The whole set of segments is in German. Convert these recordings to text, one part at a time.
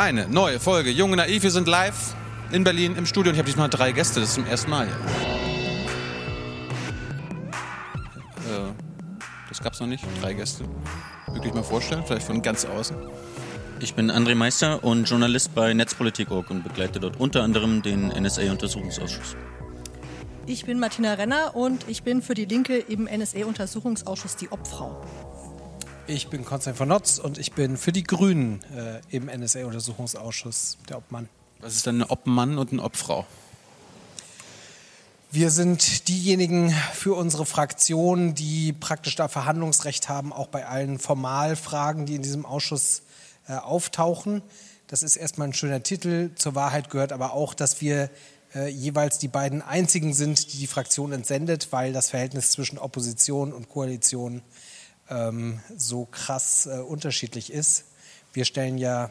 eine neue Folge Junge Naiv. Wir sind live in Berlin im Studio und ich habe diesmal drei Gäste. Das ist zum ersten Mal hier. Äh, das gab es noch nicht. Drei Gäste. Wirklich mal vorstellen, vielleicht von ganz außen. Ich bin André Meister und Journalist bei Netzpolitik.org und begleite dort unter anderem den NSA-Untersuchungsausschuss. Ich bin Martina Renner und ich bin für die Linke im NSA-Untersuchungsausschuss die Obfrau. Ich bin Konstantin von Notz und ich bin für die Grünen äh, im NSA-Untersuchungsausschuss der Obmann. Was ist denn ein Obmann und eine Obfrau? Wir sind diejenigen für unsere Fraktion, die praktisch da Verhandlungsrecht haben, auch bei allen Formalfragen, die in diesem Ausschuss äh, auftauchen. Das ist erstmal ein schöner Titel. Zur Wahrheit gehört aber auch, dass wir äh, jeweils die beiden einzigen sind, die die Fraktion entsendet, weil das Verhältnis zwischen Opposition und Koalition ähm, so krass äh, unterschiedlich ist. Wir stellen ja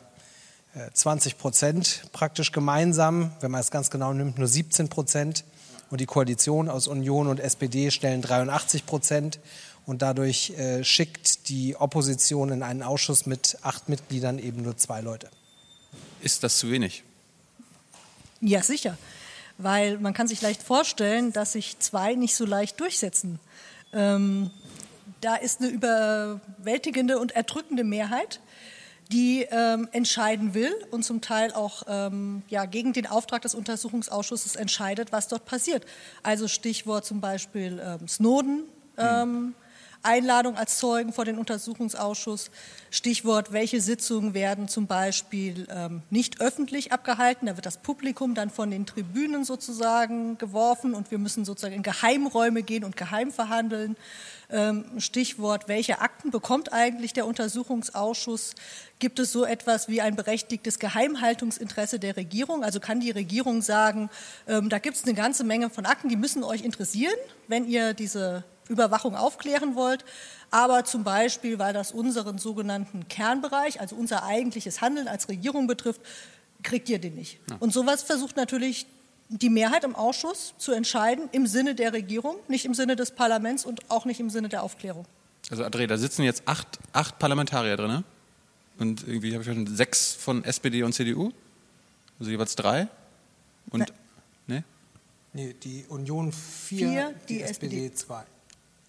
20 äh, Prozent praktisch gemeinsam, wenn man es ganz genau nimmt, nur 17 Prozent. Und die Koalition aus Union und SPD stellen 83 Prozent. Und dadurch äh, schickt die Opposition in einen Ausschuss mit acht Mitgliedern eben nur zwei Leute. Ist das zu wenig? Ja, sicher. Weil man kann sich leicht vorstellen, dass sich zwei nicht so leicht durchsetzen. Ähm, da ist eine überwältigende und erdrückende Mehrheit, die ähm, entscheiden will und zum Teil auch ähm, ja, gegen den Auftrag des Untersuchungsausschusses entscheidet, was dort passiert. Also Stichwort zum Beispiel ähm, Snowden. Mhm. Einladung als Zeugen vor den Untersuchungsausschuss. Stichwort, welche Sitzungen werden zum Beispiel ähm, nicht öffentlich abgehalten. Da wird das Publikum dann von den Tribünen sozusagen geworfen und wir müssen sozusagen in Geheimräume gehen und geheim verhandeln. Ähm, Stichwort, welche Akten bekommt eigentlich der Untersuchungsausschuss? Gibt es so etwas wie ein berechtigtes Geheimhaltungsinteresse der Regierung? Also kann die Regierung sagen, ähm, da gibt es eine ganze Menge von Akten, die müssen euch interessieren, wenn ihr diese Überwachung aufklären wollt, aber zum Beispiel, weil das unseren sogenannten Kernbereich, also unser eigentliches Handeln als Regierung betrifft, kriegt ihr den nicht. Ja. Und sowas versucht natürlich die Mehrheit im Ausschuss zu entscheiden im Sinne der Regierung, nicht im Sinne des Parlaments und auch nicht im Sinne der Aufklärung. Also André, da sitzen jetzt acht, acht Parlamentarier drin ne? und irgendwie habe ich schon sechs von SPD und CDU, also jeweils drei und ne? Nee, die Union vier, vier die, die SPD, SPD zwei.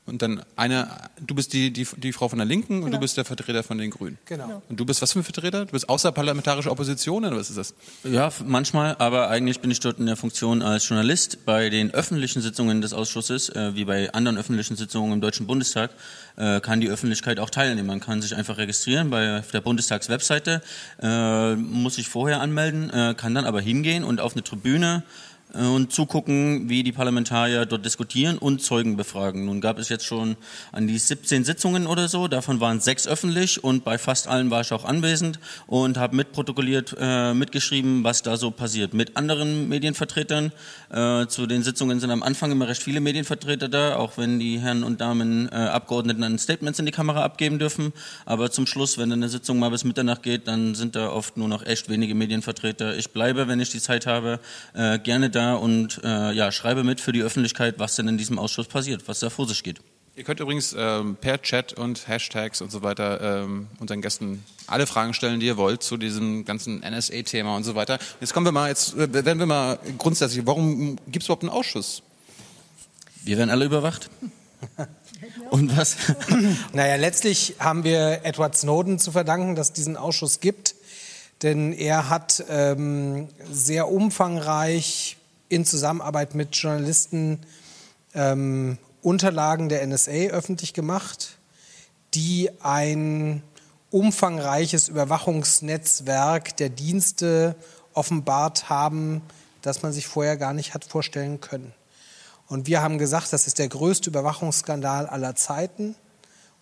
Und dann eine, du bist die, die, die Frau von der Linken genau. und du genau. bist der Vertreter von den Grünen. Genau. Und du bist was für ein Vertreter? Du bist außerparlamentarische Opposition oder was ist das? Ja, manchmal, aber eigentlich bin ich dort in der Funktion als Journalist bei den öffentlichen Sitzungen des Ausschusses, äh, wie bei anderen öffentlichen Sitzungen im Deutschen Bundestag, äh, kann die Öffentlichkeit auch teilnehmen. Man kann sich einfach registrieren bei der Bundestagswebseite, äh, muss sich vorher anmelden, äh, kann dann aber hingehen und auf eine Tribüne äh, und zugucken, wie die Parlamentarier dort diskutieren und Zeugen befragen. Nun gab es jetzt schon an die 17 Sitzungen oder so, davon waren sechs öffentlich und bei fast allen war ich auch anwesend und habe mitprotokolliert, äh, mitgeschrieben, was da so passiert. Mit anderen Medienvertretern. Äh, zu den Sitzungen sind am Anfang immer recht viele Medienvertreter da, auch wenn die Herren und Damen äh, Abgeordneten dann Statements in die Kamera abgeben dürfen. Aber zum Schluss, wenn eine Sitzung mal bis Mitternacht geht, dann sind da oft nur noch echt wenige Medienvertreter. Ich bleibe, wenn ich die Zeit habe, äh, gerne da da und äh, ja, schreibe mit für die Öffentlichkeit, was denn in diesem Ausschuss passiert, was da vor sich geht. Ihr könnt übrigens ähm, per Chat und Hashtags und so weiter ähm, unseren Gästen alle Fragen stellen, die ihr wollt zu diesem ganzen NSA-Thema und so weiter. Jetzt kommen wir mal, jetzt äh, werden wir mal grundsätzlich, warum gibt es überhaupt einen Ausschuss? Wir werden alle überwacht. Und was? naja, letztlich haben wir Edward Snowden zu verdanken, dass es diesen Ausschuss gibt. Denn er hat ähm, sehr umfangreich in Zusammenarbeit mit Journalisten ähm, Unterlagen der NSA öffentlich gemacht, die ein umfangreiches Überwachungsnetzwerk der Dienste offenbart haben, das man sich vorher gar nicht hat vorstellen können. Und wir haben gesagt, das ist der größte Überwachungsskandal aller Zeiten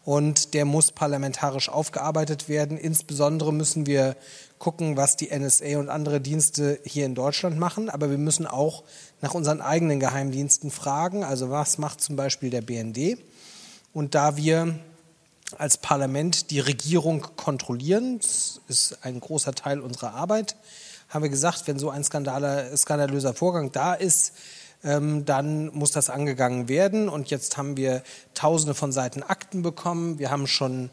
und der muss parlamentarisch aufgearbeitet werden. Insbesondere müssen wir gucken, was die NSA und andere Dienste hier in Deutschland machen, aber wir müssen auch nach unseren eigenen Geheimdiensten fragen. Also was macht zum Beispiel der BND? Und da wir als Parlament die Regierung kontrollieren, das ist ein großer Teil unserer Arbeit, haben wir gesagt, wenn so ein skandalöser Vorgang da ist, ähm, dann muss das angegangen werden. Und jetzt haben wir tausende von Seiten Akten bekommen. Wir haben schon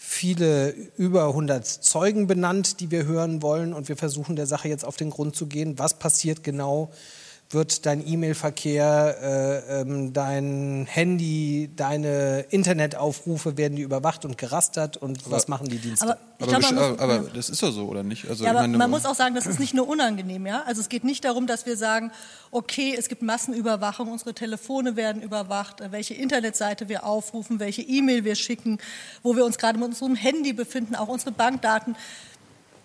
viele über 100 Zeugen benannt, die wir hören wollen. Und wir versuchen der Sache jetzt auf den Grund zu gehen. Was passiert genau? Wird dein E-Mail-Verkehr, äh, ähm, dein Handy, deine Internetaufrufe, werden die überwacht und gerastert? Und aber, was machen die Dienste? Aber, aber, glaub, muss, aber das ist doch so, oder nicht? Also, ja, aber meine, man muss auch sagen, das ist nicht nur unangenehm. Ja? Also es geht nicht darum, dass wir sagen, okay, es gibt Massenüberwachung, unsere Telefone werden überwacht, welche Internetseite wir aufrufen, welche E-Mail wir schicken, wo wir uns gerade mit unserem Handy befinden, auch unsere Bankdaten.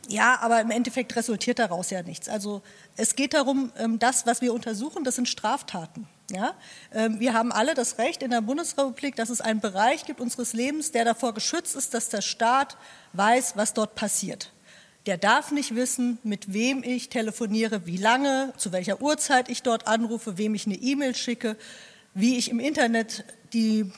Ja, aber im Endeffekt resultiert daraus ja nichts. Also es geht darum, ähm, das, was wir untersuchen, das sind Straftaten. Ja? Ähm, wir haben alle das Recht in der Bundesrepublik, dass es einen Bereich gibt unseres Lebens, der davor geschützt ist, dass der Staat weiß, was dort passiert. Der darf nicht wissen, mit wem ich telefoniere, wie lange, zu welcher Uhrzeit ich dort anrufe, wem ich eine E-Mail schicke, wie ich im Internet die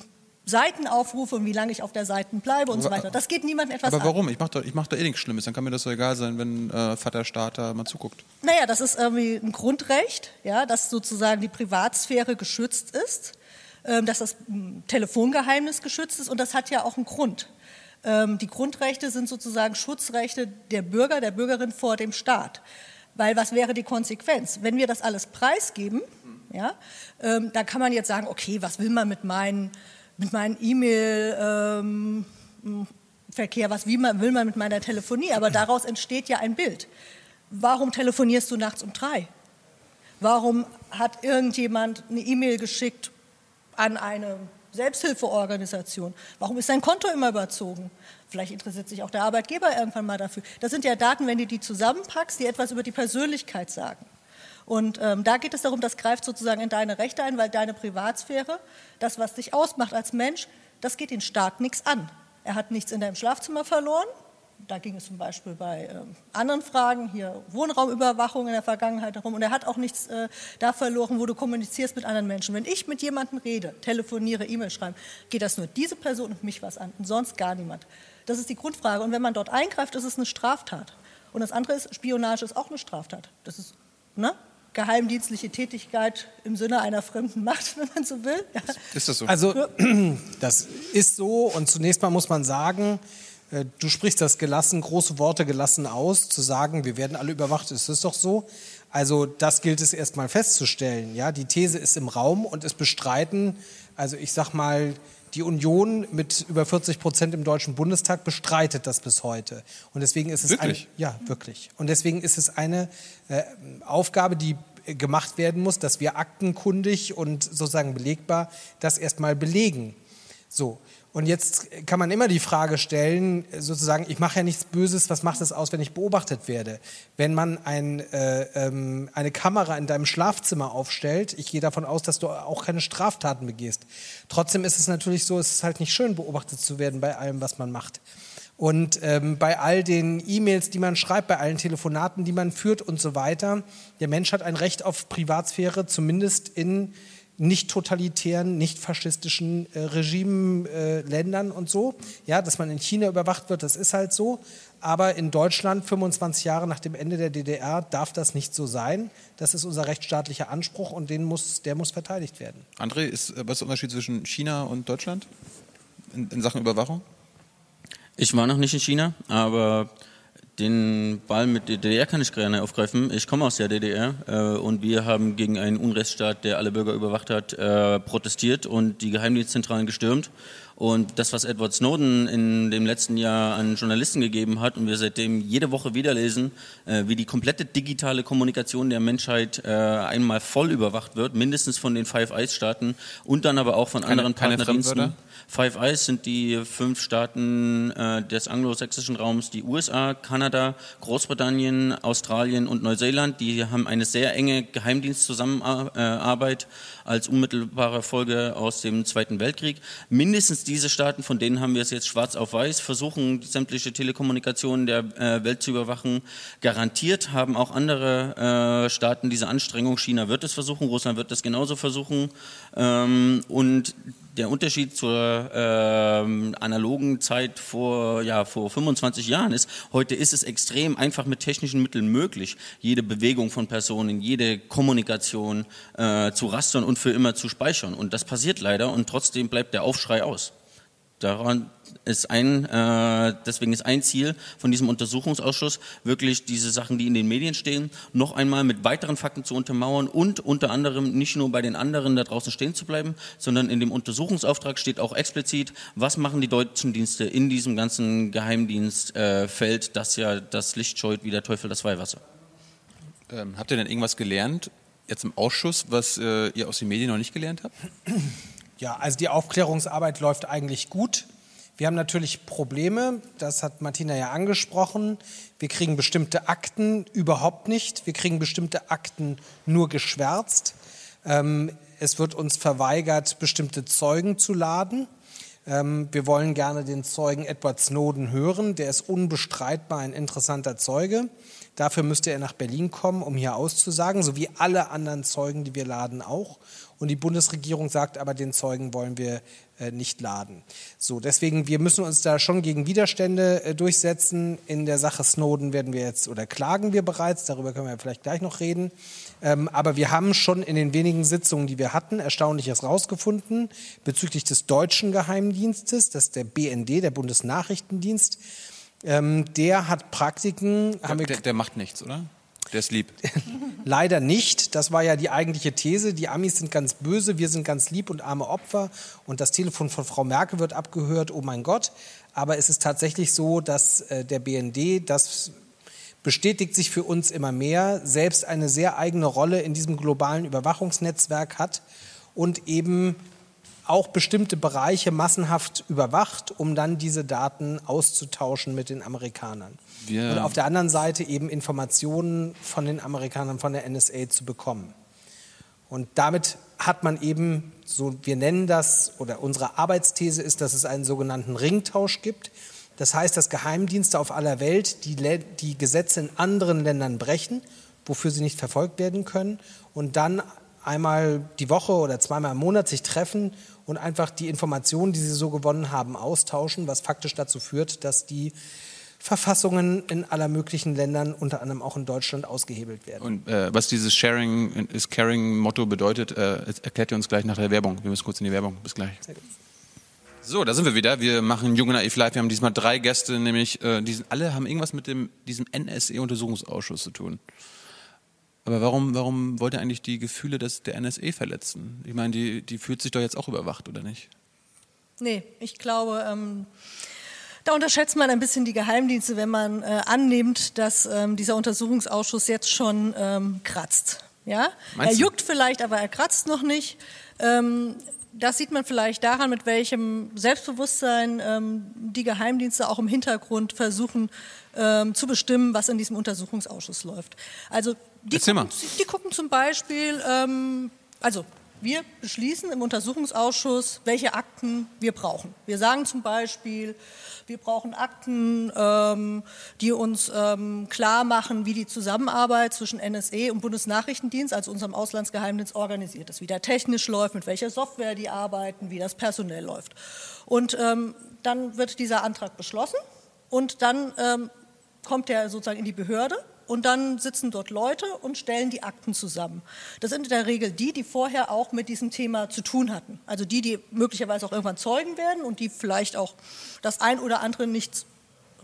Seiten aufrufe und wie lange ich auf der Seite bleibe und so weiter. Das geht niemandem etwas Aber warum? An. Ich mache doch, mach doch eh nichts Schlimmes. Dann kann mir das so egal sein, wenn äh, Vater Staat da mal zuguckt. Naja, das ist irgendwie ein Grundrecht, ja, dass sozusagen die Privatsphäre geschützt ist, ähm, dass das hm, Telefongeheimnis geschützt ist und das hat ja auch einen Grund. Ähm, die Grundrechte sind sozusagen Schutzrechte der Bürger, der Bürgerin vor dem Staat. Weil was wäre die Konsequenz? Wenn wir das alles preisgeben, ja, ähm, da kann man jetzt sagen, okay, was will man mit meinen mit meinem E-Mail-Verkehr, ähm, was wie man, will man mit meiner Telefonie, aber daraus entsteht ja ein Bild. Warum telefonierst du nachts um drei? Warum hat irgendjemand eine E-Mail geschickt an eine Selbsthilfeorganisation? Warum ist dein Konto immer überzogen? Vielleicht interessiert sich auch der Arbeitgeber irgendwann mal dafür. Das sind ja Daten, wenn du die zusammenpackst, die etwas über die Persönlichkeit sagen. Und ähm, da geht es darum, das greift sozusagen in deine Rechte ein, weil deine Privatsphäre, das, was dich ausmacht als Mensch, das geht den Staat nichts an. Er hat nichts in deinem Schlafzimmer verloren. Da ging es zum Beispiel bei ähm, anderen Fragen, hier Wohnraumüberwachung in der Vergangenheit darum. Und er hat auch nichts äh, da verloren, wo du kommunizierst mit anderen Menschen. Wenn ich mit jemandem rede, telefoniere, E-Mail schreibe, geht das nur diese Person und mich was an und sonst gar niemand. Das ist die Grundfrage. Und wenn man dort eingreift, ist es eine Straftat. Und das andere ist, Spionage ist auch eine Straftat. Das ist, ne? Geheimdienstliche Tätigkeit im Sinne einer fremden Macht, wenn man so will. Ja. Ist das so? Also das ist so und zunächst mal muss man sagen, äh, du sprichst das gelassen, große Worte gelassen aus, zu sagen, wir werden alle überwacht, ist das doch so. Also das gilt es erstmal festzustellen. Ja, die These ist im Raum und es bestreiten, also ich sag mal, die Union mit über 40 Prozent im Deutschen Bundestag bestreitet das bis heute. Und deswegen ist es wirklich? eine, ja wirklich. Und deswegen ist es eine äh, Aufgabe, die gemacht werden muss, dass wir aktenkundig und sozusagen belegbar das erstmal belegen. So. Und jetzt kann man immer die Frage stellen, sozusagen, ich mache ja nichts Böses, was macht es aus, wenn ich beobachtet werde? Wenn man ein, äh, ähm, eine Kamera in deinem Schlafzimmer aufstellt, ich gehe davon aus, dass du auch keine Straftaten begehst. Trotzdem ist es natürlich so, es ist halt nicht schön, beobachtet zu werden bei allem, was man macht. Und ähm, bei all den E-Mails, die man schreibt, bei allen Telefonaten, die man führt und so weiter, der Mensch hat ein Recht auf Privatsphäre, zumindest in nicht totalitären, nicht faschistischen äh, Regimen, äh, Ländern und so. Ja, dass man in China überwacht wird, das ist halt so. Aber in Deutschland, 25 Jahre nach dem Ende der DDR, darf das nicht so sein. Das ist unser rechtsstaatlicher Anspruch und den muss, der muss verteidigt werden. André, ist, was ist der Unterschied zwischen China und Deutschland in, in Sachen Überwachung? Ich war noch nicht in China, aber den Ball mit der DDR kann ich gerne aufgreifen. Ich komme aus der DDR äh, und wir haben gegen einen Unrechtsstaat, der alle Bürger überwacht hat, äh, protestiert und die Geheimdienstzentralen gestürmt. Und das, was Edward Snowden in dem letzten Jahr an Journalisten gegeben hat und wir seitdem jede Woche wieder lesen, äh, wie die komplette digitale Kommunikation der Menschheit äh, einmal voll überwacht wird, mindestens von den Five Eyes Staaten und dann aber auch von keine, anderen Partnerdiensten. Five Eyes sind die fünf Staaten äh, des anglosächsischen Raums, die USA, Kanada, Großbritannien, Australien und Neuseeland. Die haben eine sehr enge Geheimdienstzusammenarbeit als unmittelbare Folge aus dem Zweiten Weltkrieg. Mindestens diese Staaten, von denen haben wir es jetzt schwarz auf weiß, versuchen sämtliche Telekommunikationen der äh, Welt zu überwachen. Garantiert haben auch andere äh, Staaten diese Anstrengung. China wird es versuchen, Russland wird es genauso versuchen. Ähm, und der Unterschied zur ähm, analogen Zeit vor, ja, vor 25 Jahren ist, heute ist es extrem einfach mit technischen Mitteln möglich, jede Bewegung von Personen, jede Kommunikation äh, zu rastern und für immer zu speichern. Und das passiert leider und trotzdem bleibt der Aufschrei aus. Daran ist ein, äh, deswegen ist ein Ziel von diesem Untersuchungsausschuss wirklich diese Sachen, die in den Medien stehen, noch einmal mit weiteren Fakten zu untermauern und unter anderem nicht nur bei den anderen da draußen stehen zu bleiben, sondern in dem Untersuchungsauftrag steht auch explizit, was machen die deutschen Dienste in diesem ganzen Geheimdienstfeld, äh, das ja das Licht scheut wie der Teufel das Weihwasser. Ähm, habt ihr denn irgendwas gelernt jetzt im Ausschuss, was äh, ihr aus den Medien noch nicht gelernt habt? Ja, also die Aufklärungsarbeit läuft eigentlich gut. Wir haben natürlich Probleme, das hat Martina ja angesprochen. Wir kriegen bestimmte Akten überhaupt nicht. Wir kriegen bestimmte Akten nur geschwärzt. Ähm, es wird uns verweigert, bestimmte Zeugen zu laden. Ähm, wir wollen gerne den Zeugen Edward Snowden hören. Der ist unbestreitbar ein interessanter Zeuge. Dafür müsste er nach Berlin kommen, um hier auszusagen, so wie alle anderen Zeugen, die wir laden, auch. Und die Bundesregierung sagt aber, den Zeugen wollen wir äh, nicht laden. So, deswegen, wir müssen uns da schon gegen Widerstände äh, durchsetzen. In der Sache Snowden werden wir jetzt oder klagen wir bereits, darüber können wir vielleicht gleich noch reden. Ähm, aber wir haben schon in den wenigen Sitzungen, die wir hatten, Erstaunliches rausgefunden bezüglich des deutschen Geheimdienstes, das ist der BND, der Bundesnachrichtendienst. Ähm, der hat Praktiken. Der, der, der macht nichts, oder? Der ist lieb. Leider nicht. Das war ja die eigentliche These. Die Amis sind ganz böse, wir sind ganz lieb und arme Opfer. Und das Telefon von Frau Merkel wird abgehört. Oh mein Gott. Aber es ist tatsächlich so, dass äh, der BND, das bestätigt sich für uns immer mehr, selbst eine sehr eigene Rolle in diesem globalen Überwachungsnetzwerk hat und eben auch bestimmte Bereiche massenhaft überwacht, um dann diese Daten auszutauschen mit den Amerikanern. Wir und auf der anderen Seite eben Informationen von den Amerikanern, von der NSA zu bekommen. Und damit hat man eben, so wir nennen das, oder unsere Arbeitsthese ist, dass es einen sogenannten Ringtausch gibt. Das heißt, dass Geheimdienste auf aller Welt die, die Gesetze in anderen Ländern brechen, wofür sie nicht verfolgt werden können, und dann einmal die Woche oder zweimal im Monat sich treffen und einfach die Informationen, die sie so gewonnen haben, austauschen, was faktisch dazu führt, dass die Verfassungen in aller möglichen Ländern, unter anderem auch in Deutschland, ausgehebelt werden. Und äh, was dieses Sharing is Caring Motto bedeutet, äh, erklärt ihr uns gleich nach der Werbung. Wir müssen kurz in die Werbung. Bis gleich. So, da sind wir wieder. Wir machen Junge Naiv Live. Wir haben diesmal drei Gäste, nämlich äh, die alle haben irgendwas mit dem, diesem NSE-Untersuchungsausschuss zu tun. Aber warum, warum wollt ihr eigentlich die Gefühle des, der NSE verletzen? Ich meine, die, die fühlt sich doch jetzt auch überwacht, oder nicht? Nee, ich glaube, ähm, da unterschätzt man ein bisschen die Geheimdienste, wenn man äh, annimmt, dass ähm, dieser Untersuchungsausschuss jetzt schon ähm, kratzt. Ja? er juckt vielleicht, aber er kratzt noch nicht. Ähm, das sieht man vielleicht daran, mit welchem Selbstbewusstsein ähm, die Geheimdienste auch im Hintergrund versuchen ähm, zu bestimmen, was in diesem Untersuchungsausschuss läuft. Also die, gucken, die gucken, zum Beispiel, ähm, also wir beschließen im Untersuchungsausschuss, welche Akten wir brauchen. Wir sagen zum Beispiel, wir brauchen Akten, ähm, die uns ähm, klar machen, wie die Zusammenarbeit zwischen NSE und Bundesnachrichtendienst, also unserem Auslandsgeheimdienst, organisiert ist, wie der technisch läuft, mit welcher Software die arbeiten, wie das personell läuft. Und ähm, dann wird dieser Antrag beschlossen und dann ähm, kommt der sozusagen in die Behörde und dann sitzen dort Leute und stellen die Akten zusammen. Das sind in der Regel die, die vorher auch mit diesem Thema zu tun hatten. Also die, die möglicherweise auch irgendwann Zeugen werden und die vielleicht auch das ein oder andere nicht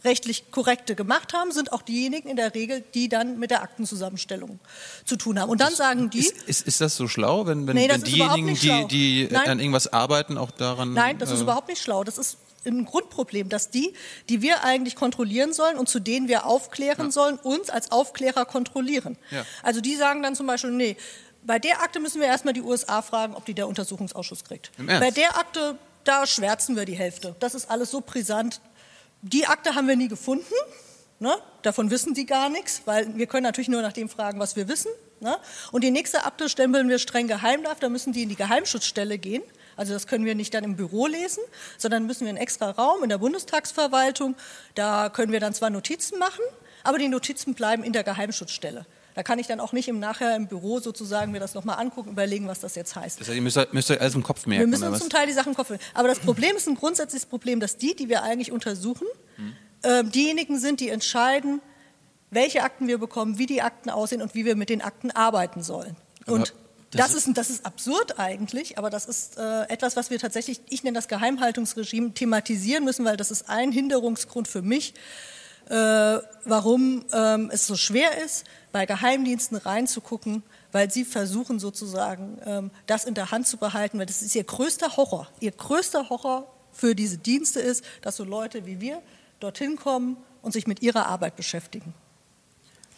rechtlich korrekte gemacht haben, sind auch diejenigen in der Regel, die dann mit der Aktenzusammenstellung zu tun haben. Und dann sagen die. Ist, ist, ist das so schlau, wenn, wenn, nee, wenn diejenigen, die, die an irgendwas arbeiten, auch daran. Nein, das äh, ist überhaupt nicht schlau. Das ist ein Grundproblem, dass die, die wir eigentlich kontrollieren sollen und zu denen wir aufklären ja. sollen, uns als Aufklärer kontrollieren. Ja. Also die sagen dann zum Beispiel, nee, bei der Akte müssen wir erstmal die USA fragen, ob die der Untersuchungsausschuss kriegt. Bei der Akte, da schwärzen wir die Hälfte. Das ist alles so brisant. Die Akte haben wir nie gefunden. Ne? Davon wissen die gar nichts, weil wir können natürlich nur nach dem fragen, was wir wissen. Ne? Und die nächste Akte stempeln wir streng geheim darf, da müssen die in die Geheimschutzstelle gehen. Also das können wir nicht dann im Büro lesen, sondern müssen wir einen extra Raum in der Bundestagsverwaltung. Da können wir dann zwar Notizen machen, aber die Notizen bleiben in der Geheimschutzstelle. Da kann ich dann auch nicht im Nachher im Büro sozusagen mir das nochmal angucken, überlegen, was das jetzt heißt. Das heißt, ihr müsst, müsst euch alles im Kopf merken. Wir müssen uns zum Teil die Sachen im Kopf merken. Aber das Problem ist ein grundsätzliches Problem, dass die, die wir eigentlich untersuchen, hm. äh, diejenigen sind, die entscheiden, welche Akten wir bekommen, wie die Akten aussehen und wie wir mit den Akten arbeiten sollen. Und Das, ist, das ist absurd eigentlich, aber das ist äh, etwas, was wir tatsächlich, ich nenne das Geheimhaltungsregime, thematisieren müssen, weil das ist ein Hinderungsgrund für mich, äh, warum ähm, es so schwer ist, bei Geheimdiensten reinzugucken, weil sie versuchen sozusagen, ähm, das in der Hand zu behalten, weil das ist ihr größter Horror. Ihr größter Horror für diese Dienste ist, dass so Leute wie wir dorthin kommen und sich mit ihrer Arbeit beschäftigen.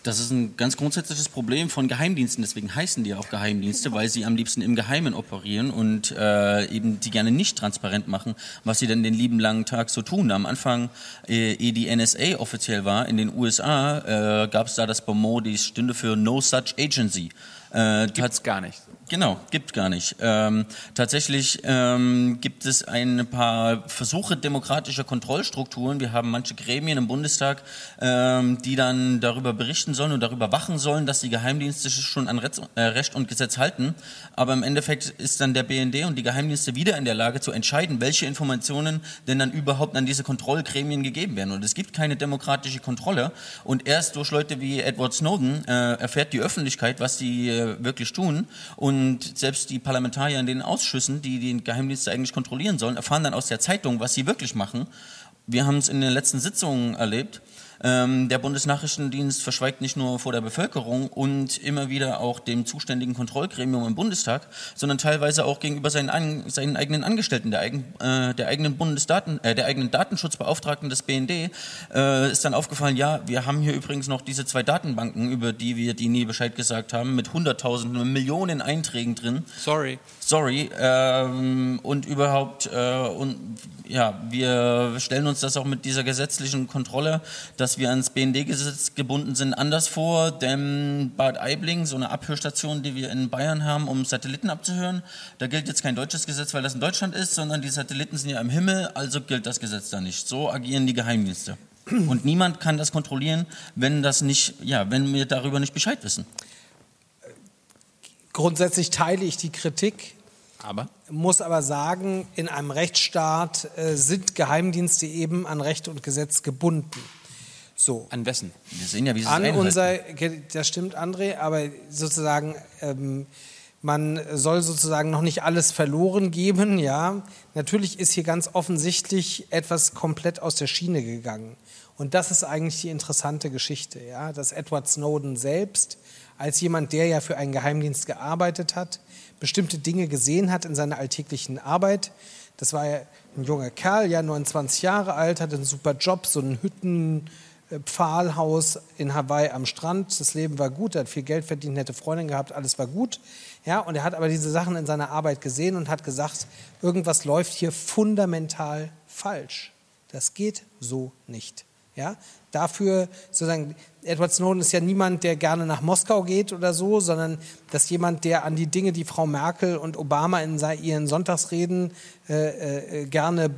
Das ist ein ganz grundsätzliches Problem von Geheimdiensten. Deswegen heißen die auch Geheimdienste, weil sie am liebsten im Geheimen operieren und äh, eben die gerne nicht transparent machen, was sie dann den lieben langen Tag so tun. Am Anfang, äh, ehe die NSA offiziell war in den USA, äh, gab es da das Bonmot, die stünde für No Such Agency. Äh, Gibt's gar nicht. Genau, gibt gar nicht. Ähm, tatsächlich ähm, gibt es ein paar Versuche demokratischer Kontrollstrukturen. Wir haben manche Gremien im Bundestag, ähm, die dann darüber berichten sollen und darüber wachen sollen, dass die Geheimdienste schon an äh, Recht und Gesetz halten. Aber im Endeffekt ist dann der BND und die Geheimdienste wieder in der Lage zu entscheiden, welche Informationen denn dann überhaupt an diese Kontrollgremien gegeben werden. Und es gibt keine demokratische Kontrolle. Und erst durch Leute wie Edward Snowden äh, erfährt die Öffentlichkeit, was sie äh, wirklich tun. Und und selbst die Parlamentarier in den Ausschüssen, die den Geheimdienst eigentlich kontrollieren sollen, erfahren dann aus der Zeitung, was sie wirklich machen. Wir haben es in den letzten Sitzungen erlebt. Ähm, der Bundesnachrichtendienst verschweigt nicht nur vor der Bevölkerung und immer wieder auch dem zuständigen Kontrollgremium im Bundestag, sondern teilweise auch gegenüber seinen, seinen eigenen Angestellten, der, eigen, äh, der eigenen Bundesdaten, äh, der eigenen Datenschutzbeauftragten des BND, äh, ist dann aufgefallen, ja, wir haben hier übrigens noch diese zwei Datenbanken, über die wir die nie Bescheid gesagt haben, mit hunderttausenden, Millionen Einträgen drin. Sorry. Sorry. Ähm, und überhaupt, äh, und ja, wir stellen uns das auch mit dieser gesetzlichen Kontrolle, dass wir ans BND-Gesetz gebunden sind, anders vor. Denn Bad Aibling, so eine Abhörstation, die wir in Bayern haben, um Satelliten abzuhören, da gilt jetzt kein deutsches Gesetz, weil das in Deutschland ist, sondern die Satelliten sind ja im Himmel, also gilt das Gesetz da nicht. So agieren die Geheimdienste. Und niemand kann das kontrollieren, wenn das nicht, ja, wenn wir darüber nicht Bescheid wissen. Grundsätzlich teile ich die Kritik aber? Muss aber sagen, in einem Rechtsstaat äh, sind Geheimdienste eben an Recht und Gesetz gebunden. So. An wessen? Wir sehen ja, wie sie es An unser, das stimmt, André, aber sozusagen, ähm, man soll sozusagen noch nicht alles verloren geben, ja. Natürlich ist hier ganz offensichtlich etwas komplett aus der Schiene gegangen. Und das ist eigentlich die interessante Geschichte, ja, dass Edward Snowden selbst als jemand, der ja für einen Geheimdienst gearbeitet hat, bestimmte Dinge gesehen hat in seiner alltäglichen Arbeit. Das war ja ein junger Kerl, ja 29 Jahre alt, hatte einen super Job, so ein Hüttenpfahlhaus in Hawaii am Strand. Das Leben war gut, er hat viel Geld verdient, nette Freundin gehabt, alles war gut. Ja, und er hat aber diese Sachen in seiner Arbeit gesehen und hat gesagt, irgendwas läuft hier fundamental falsch. Das geht so nicht. Ja, dafür sozusagen, Edward Snowden ist ja niemand, der gerne nach Moskau geht oder so, sondern das ist jemand, der an die Dinge, die Frau Merkel und Obama in ihren Sonntagsreden äh, äh, gerne äh,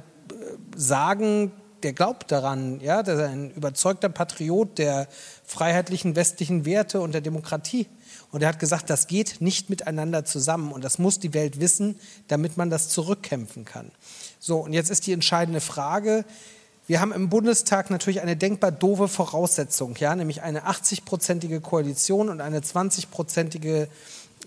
sagen, der glaubt daran, ja, der ist ein überzeugter Patriot der freiheitlichen westlichen Werte und der Demokratie. Und er hat gesagt, das geht nicht miteinander zusammen und das muss die Welt wissen, damit man das zurückkämpfen kann. So, und jetzt ist die entscheidende Frage, wir haben im Bundestag natürlich eine denkbar doofe Voraussetzung, ja, nämlich eine 80-prozentige Koalition und eine 20-prozentige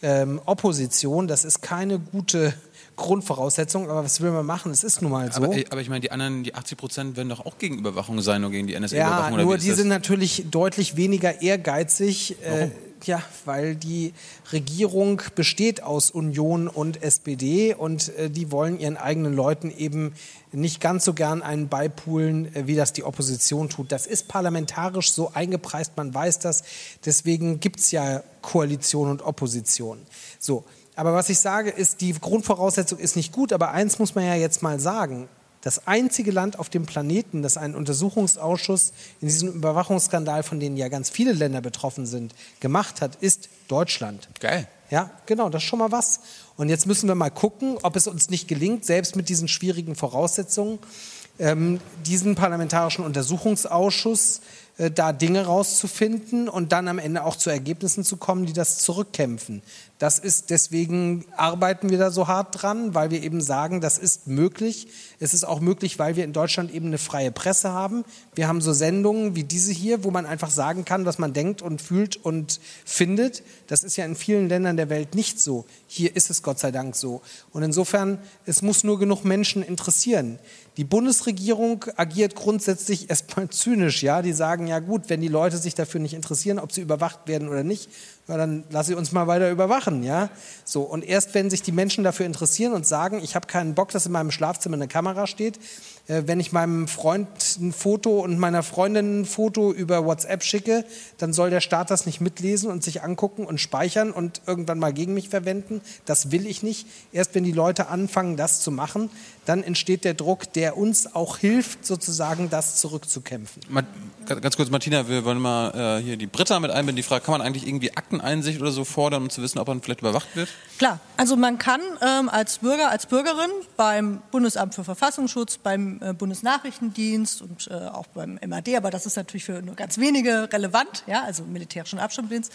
ähm, Opposition. Das ist keine gute Grundvoraussetzung, aber was will man machen? Es ist nun mal so. Aber, aber ich meine, die anderen, die 80 Prozent werden doch auch gegen Überwachung sein oder gegen die NSA-Überwachung. Ja, nur die sind natürlich deutlich weniger ehrgeizig. Äh, Warum? Äh, ja, weil die Regierung besteht aus Union und SPD und äh, die wollen ihren eigenen Leuten eben nicht ganz so gern einen beipulen, äh, wie das die Opposition tut. Das ist parlamentarisch so eingepreist, man weiß das. Deswegen gibt es ja Koalition und Opposition. So. Aber was ich sage, ist, die Grundvoraussetzung ist nicht gut, aber eins muss man ja jetzt mal sagen. Das einzige Land auf dem Planeten, das einen Untersuchungsausschuss in diesem Überwachungsskandal, von denen ja ganz viele Länder betroffen sind, gemacht hat, ist Deutschland. Geil. Ja, genau, das ist schon mal was. Und jetzt müssen wir mal gucken, ob es uns nicht gelingt, selbst mit diesen schwierigen Voraussetzungen, ähm, diesen parlamentarischen Untersuchungsausschuss äh, da Dinge rauszufinden und dann am Ende auch zu Ergebnissen zu kommen, die das zurückkämpfen. Das ist deswegen arbeiten wir da so hart dran, weil wir eben sagen, das ist möglich. Es ist auch möglich, weil wir in Deutschland eben eine freie Presse haben. Wir haben so Sendungen wie diese hier, wo man einfach sagen kann, was man denkt und fühlt und findet. Das ist ja in vielen Ländern der Welt nicht so. Hier ist es Gott sei Dank so. Und insofern, es muss nur genug Menschen interessieren. Die Bundesregierung agiert grundsätzlich erstmal zynisch, ja. Die sagen, ja gut, wenn die Leute sich dafür nicht interessieren, ob sie überwacht werden oder nicht, ja, dann lass sie uns mal weiter überwachen, ja. So und erst wenn sich die Menschen dafür interessieren und sagen, ich habe keinen Bock, dass in meinem Schlafzimmer eine Kamera steht, äh, wenn ich meinem Freund ein Foto und meiner Freundin ein Foto über WhatsApp schicke, dann soll der Staat das nicht mitlesen und sich angucken und speichern und irgendwann mal gegen mich verwenden. Das will ich nicht. Erst wenn die Leute anfangen, das zu machen, dann entsteht der Druck, der uns auch hilft, sozusagen das zurückzukämpfen. Ganz kurz, Martina, wir wollen mal äh, hier die Britta mit einbinden. Die Frage, kann man eigentlich irgendwie Akteneinsicht oder so fordern, um zu wissen, ob man vielleicht überwacht wird? Klar, also man kann ähm, als Bürger, als Bürgerin beim Bundesamt für Verfassungsschutz, beim äh, Bundesnachrichtendienst und äh, auch beim MAD, aber das ist natürlich für nur ganz wenige relevant, ja, also militärischen Abschirmdienst,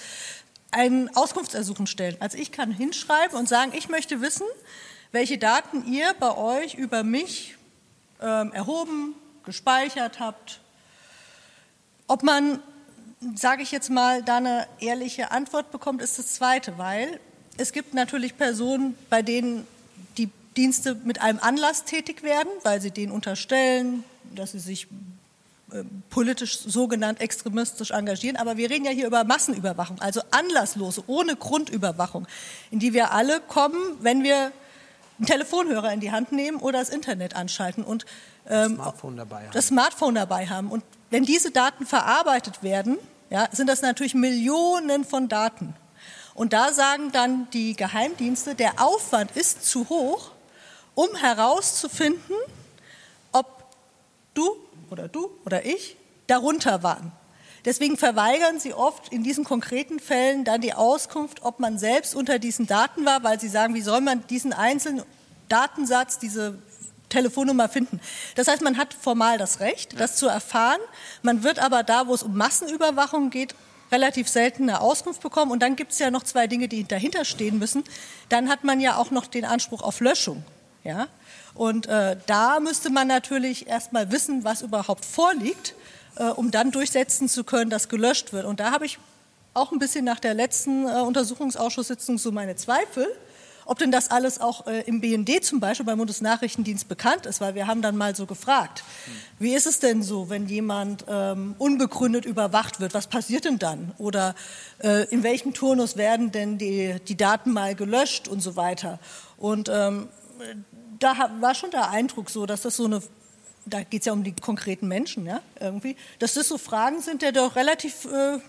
ein Auskunftsersuchen stellen. Also ich kann hinschreiben und sagen, ich möchte wissen, welche Daten ihr bei euch über mich ähm, erhoben, gespeichert habt. Ob man, sage ich jetzt mal, da eine ehrliche Antwort bekommt, ist das Zweite, weil es gibt natürlich Personen, bei denen die Dienste mit einem Anlass tätig werden, weil sie denen unterstellen, dass sie sich äh, politisch sogenannt extremistisch engagieren. Aber wir reden ja hier über Massenüberwachung, also anlasslose, ohne Grundüberwachung, in die wir alle kommen, wenn wir einen Telefonhörer in die Hand nehmen oder das Internet anschalten und ähm, das, Smartphone dabei das Smartphone dabei haben. Und wenn diese Daten verarbeitet werden, ja, sind das natürlich Millionen von Daten. Und da sagen dann die Geheimdienste, der Aufwand ist zu hoch, um herauszufinden, ob du oder du oder ich darunter waren. Deswegen verweigern sie oft in diesen konkreten Fällen dann die Auskunft, ob man selbst unter diesen Daten war, weil sie sagen, wie soll man diesen einzelnen Datensatz, diese Telefonnummer finden. Das heißt, man hat formal das Recht, das zu erfahren. Man wird aber da, wo es um Massenüberwachung geht, relativ selten eine Auskunft bekommen. Und dann gibt es ja noch zwei Dinge, die dahinter stehen müssen. Dann hat man ja auch noch den Anspruch auf Löschung. Ja? Und äh, da müsste man natürlich erstmal wissen, was überhaupt vorliegt äh, um dann durchsetzen zu können, dass gelöscht wird. Und da habe ich auch ein bisschen nach der letzten äh, Untersuchungsausschusssitzung so meine Zweifel, ob denn das alles auch äh, im BND zum Beispiel beim Bundesnachrichtendienst bekannt ist, weil wir haben dann mal so gefragt, wie ist es denn so, wenn jemand ähm, unbegründet überwacht wird, was passiert denn dann? Oder äh, in welchem Turnus werden denn die, die Daten mal gelöscht und so weiter? Und ähm, da war schon der Eindruck so, dass das so eine da geht es ja um die konkreten Menschen, ja, irgendwie, dass das so Fragen sind, die doch relativ äh,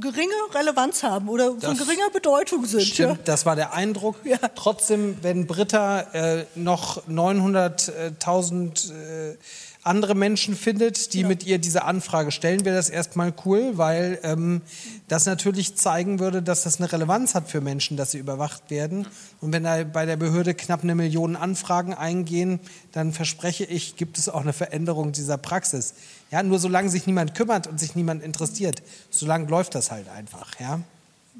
geringe Relevanz haben oder das von geringer Bedeutung sind. Stimmt, ja. das war der Eindruck. Ja. Trotzdem, wenn Britta äh, noch 900.000 äh, andere Menschen findet, die ja. mit ihr diese Anfrage stellen, wäre das erstmal cool, weil ähm, das natürlich zeigen würde, dass das eine Relevanz hat für Menschen, dass sie überwacht werden. Und wenn da bei der Behörde knapp eine Million Anfragen eingehen, dann verspreche ich, gibt es auch eine Veränderung dieser Praxis. Ja, nur solange sich niemand kümmert und sich niemand interessiert, solange läuft das halt einfach. Ja.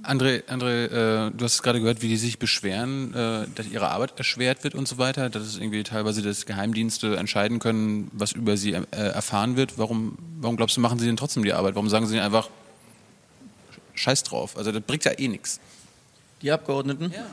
André, André äh, du hast gerade gehört, wie die sich beschweren, äh, dass ihre Arbeit erschwert wird und so weiter, dass es irgendwie teilweise das Geheimdienste entscheiden können, was über sie äh, erfahren wird. Warum, warum glaubst du, machen sie denn trotzdem die Arbeit? Warum sagen sie nicht einfach Scheiß drauf? Also das bringt ja eh nichts. Die Abgeordneten? Ja.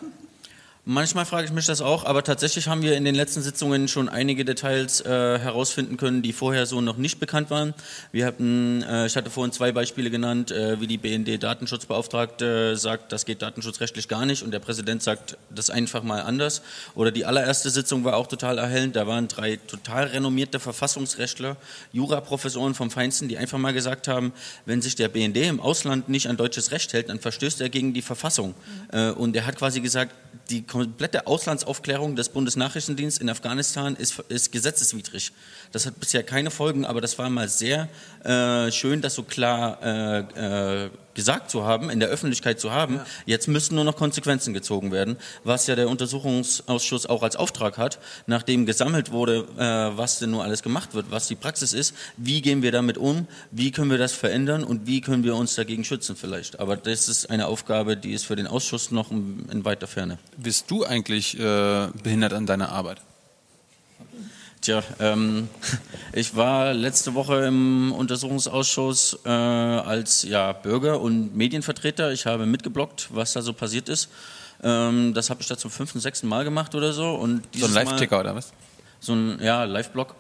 Manchmal frage ich mich das auch, aber tatsächlich haben wir in den letzten Sitzungen schon einige Details äh, herausfinden können, die vorher so noch nicht bekannt waren. Wir hatten, äh, ich hatte vorhin zwei Beispiele genannt, äh, wie die BND-Datenschutzbeauftragte sagt, das geht datenschutzrechtlich gar nicht und der Präsident sagt das einfach mal anders. Oder die allererste Sitzung war auch total erhellend. Da waren drei total renommierte Verfassungsrechtler, Juraprofessoren vom Feinsten, die einfach mal gesagt haben, wenn sich der BND im Ausland nicht an deutsches Recht hält, dann verstößt er gegen die Verfassung. Mhm. und er hat quasi gesagt, die komplette Auslandsaufklärung des Bundesnachrichtendienstes in Afghanistan ist, ist, gesetzeswidrig. Das hat bisher keine Folgen, aber das war mal sehr äh, schön, das so klar äh, äh, gesagt zu haben, in der Öffentlichkeit zu haben. Ja. Jetzt müssten nur noch Konsequenzen gezogen werden, was ja der Untersuchungsausschuss auch als Auftrag hat, nachdem gesammelt wurde, äh, was denn nur alles gemacht wird, was die Praxis ist, wie gehen wir damit um, wie können wir das verändern und wie können wir uns dagegen schützen vielleicht. Aber das ist eine Aufgabe, die ist für den Ausschuss noch in, in weiter Ferne. Bist du eigentlich äh, behindert an deiner Arbeit? Tja, ähm, ich war letzte Woche im Untersuchungsausschuss äh, als ja, Bürger und Medienvertreter. Ich habe mitgeblockt, was da so passiert ist. Ähm, das habe ich da zum fünften, sechsten Mal gemacht oder so. Und so ein Live-Ticker oder was? So ein ja, Live-Blog.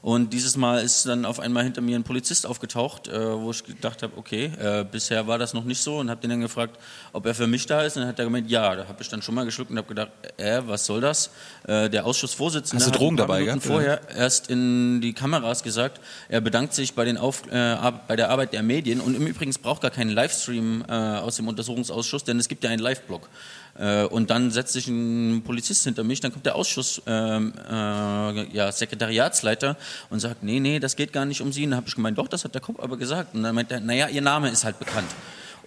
Und dieses Mal ist dann auf einmal hinter mir ein Polizist aufgetaucht, äh, wo ich gedacht habe, okay, äh, bisher war das noch nicht so und habe den dann gefragt, ob er für mich da ist. Und dann hat er gemeint, ja. Da habe ich dann schon mal geschluckt und habe gedacht, äh, was soll das? Äh, der Ausschussvorsitzende Hast du Drogen hat ein paar dabei, vorher erst in die Kameras gesagt, er bedankt sich bei, den Auf, äh, bei der Arbeit der Medien und im Übrigen braucht gar keinen Livestream äh, aus dem Untersuchungsausschuss, denn es gibt ja einen Live-Blog. Äh, und dann setzt sich ein Polizist hinter mich, dann kommt der Ausschuss, ähm, äh, ja, Sekretariatsleiter und sagt, nee, nee, das geht gar nicht um Sie. Und dann habe ich gemeint, doch, das hat der Kopf aber gesagt. Und dann meint er, naja, Ihr Name ist halt bekannt.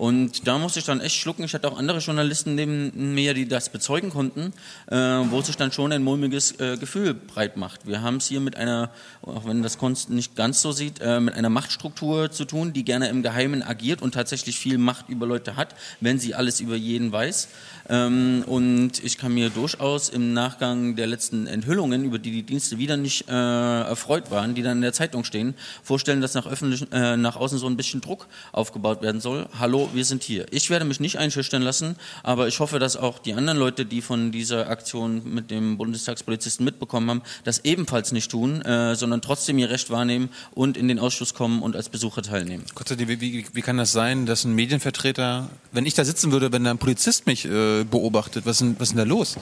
Und da musste ich dann echt schlucken. Ich hatte auch andere Journalisten neben mir, die das bezeugen konnten, äh, wo sich dann schon ein mulmiges äh, Gefühl breit macht. Wir haben es hier mit einer, auch wenn das Kunst nicht ganz so sieht, äh, mit einer Machtstruktur zu tun, die gerne im Geheimen agiert und tatsächlich viel Macht über Leute hat, wenn sie alles über jeden weiß. Ähm, und ich kann mir durchaus im Nachgang der letzten Enthüllungen, über die die Dienste wieder nicht äh, erfreut waren, die dann in der Zeitung stehen, vorstellen, dass nach, öffentlich, äh, nach außen so ein bisschen Druck aufgebaut werden soll. Hallo, wir sind hier. Ich werde mich nicht einschüchtern lassen, aber ich hoffe, dass auch die anderen Leute, die von dieser Aktion mit dem Bundestagspolizisten mitbekommen haben, das ebenfalls nicht tun, äh, sondern trotzdem ihr Recht wahrnehmen und in den Ausschuss kommen und als Besucher teilnehmen. Gott wie, wie, wie kann das sein, dass ein Medienvertreter, wenn ich da sitzen würde, wenn da ein Polizist mich äh, beobachtet. Was ist, denn, was ist denn da los?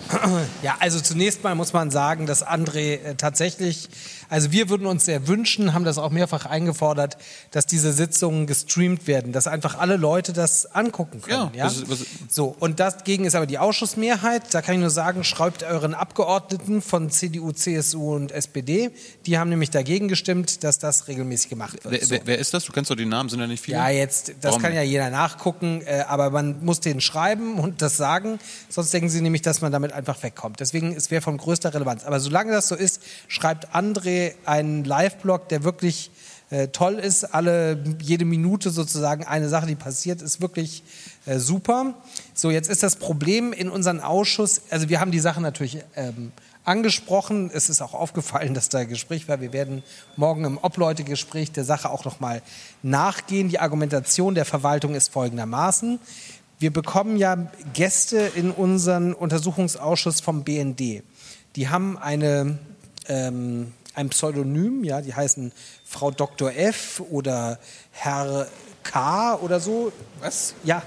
Ja, also zunächst mal muss man sagen, dass André äh, tatsächlich, also wir würden uns sehr wünschen, haben das auch mehrfach eingefordert, dass diese Sitzungen gestreamt werden, dass einfach alle Leute das angucken können. Ja, ja? Was, was, so, und dagegen ist aber die Ausschussmehrheit. Da kann ich nur sagen, schreibt euren Abgeordneten von CDU, CSU und SPD. Die haben nämlich dagegen gestimmt, dass das regelmäßig gemacht wird. Wer, so. wer ist das? Du kennst doch die Namen, sind ja nicht viele. Ja, jetzt, das Warum? kann ja jeder nachgucken, äh, aber man muss denen schreiben und das sagen sagen, sonst denken sie nämlich, dass man damit einfach wegkommt. Deswegen, es wäre von größter Relevanz. Aber solange das so ist, schreibt André einen Live-Blog, der wirklich äh, toll ist. Alle, jede Minute sozusagen eine Sache, die passiert, ist wirklich äh, super. So, jetzt ist das Problem in unserem Ausschuss, also wir haben die Sache natürlich ähm, angesprochen. Es ist auch aufgefallen, dass da Gespräch war. Wir werden morgen im Obleute-Gespräch der Sache auch nochmal nachgehen. Die Argumentation der Verwaltung ist folgendermaßen. Wir bekommen ja Gäste in unseren Untersuchungsausschuss vom BND. Die haben eine, ähm, ein Pseudonym, ja, die heißen Frau Dr. F oder Herr K oder so. Was? Ja.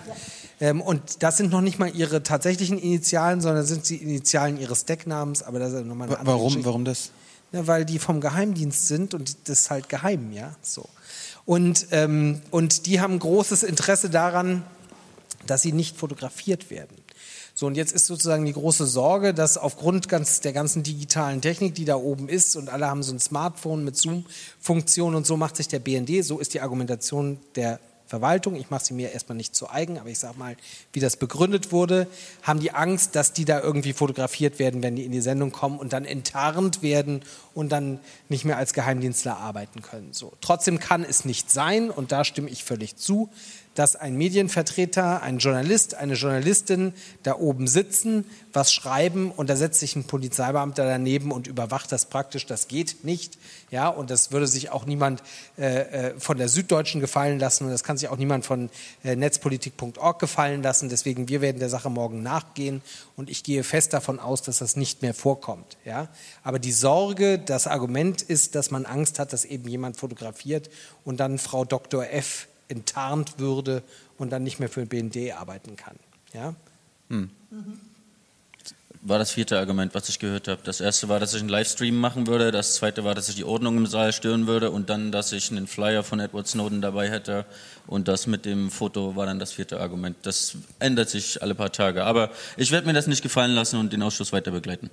Ähm, und das sind noch nicht mal ihre tatsächlichen Initialen, sondern sind die Initialen ihres Decknamens. Aber das ist nochmal eine andere Warum? Warum das? Ja, weil die vom Geheimdienst sind und das ist halt geheim, ja. So. Und, ähm, und die haben großes Interesse daran, dass sie nicht fotografiert werden. So, und jetzt ist sozusagen die große Sorge, dass aufgrund ganz, der ganzen digitalen Technik, die da oben ist, und alle haben so ein Smartphone mit Zoom-Funktion und so macht sich der BND, so ist die Argumentation der Verwaltung, ich mache sie mir erstmal nicht zu eigen, aber ich sage mal, wie das begründet wurde, haben die Angst, dass die da irgendwie fotografiert werden, wenn die in die Sendung kommen und dann enttarnt werden und dann nicht mehr als Geheimdienstler arbeiten können. So. Trotzdem kann es nicht sein, und da stimme ich völlig zu, dass ein Medienvertreter, ein Journalist, eine Journalistin da oben sitzen, was schreiben und da setzt sich ein Polizeibeamter daneben und überwacht das praktisch. Das geht nicht. Ja, und das würde sich auch niemand äh, äh von der Süddeutschen gefallen lassen und das kann sich auch niemand von äh, netzpolitik.org gefallen lassen. Deswegen, wir werden der Sache morgen nachgehen und ich gehe fest davon aus, dass das nicht mehr vorkommt. Ja, aber die Sorge, das Argument ist, dass man Angst hat, dass eben jemand fotografiert und dann Frau Dr. F enttarnt würde und dann nicht mehr für den BND arbeiten kann. Ja? Hm. War das vierte Argument, was ich gehört habe. Das erste war, dass ich einen Livestream machen würde. Das zweite war, dass ich die Ordnung im Saal stören würde. Und dann, dass ich einen Flyer von Edward Snowden dabei hätte. Und das mit dem Foto war dann das vierte Argument. Das ändert sich alle paar Tage. Aber ich werde mir das nicht gefallen lassen und den Ausschuss weiter begleiten.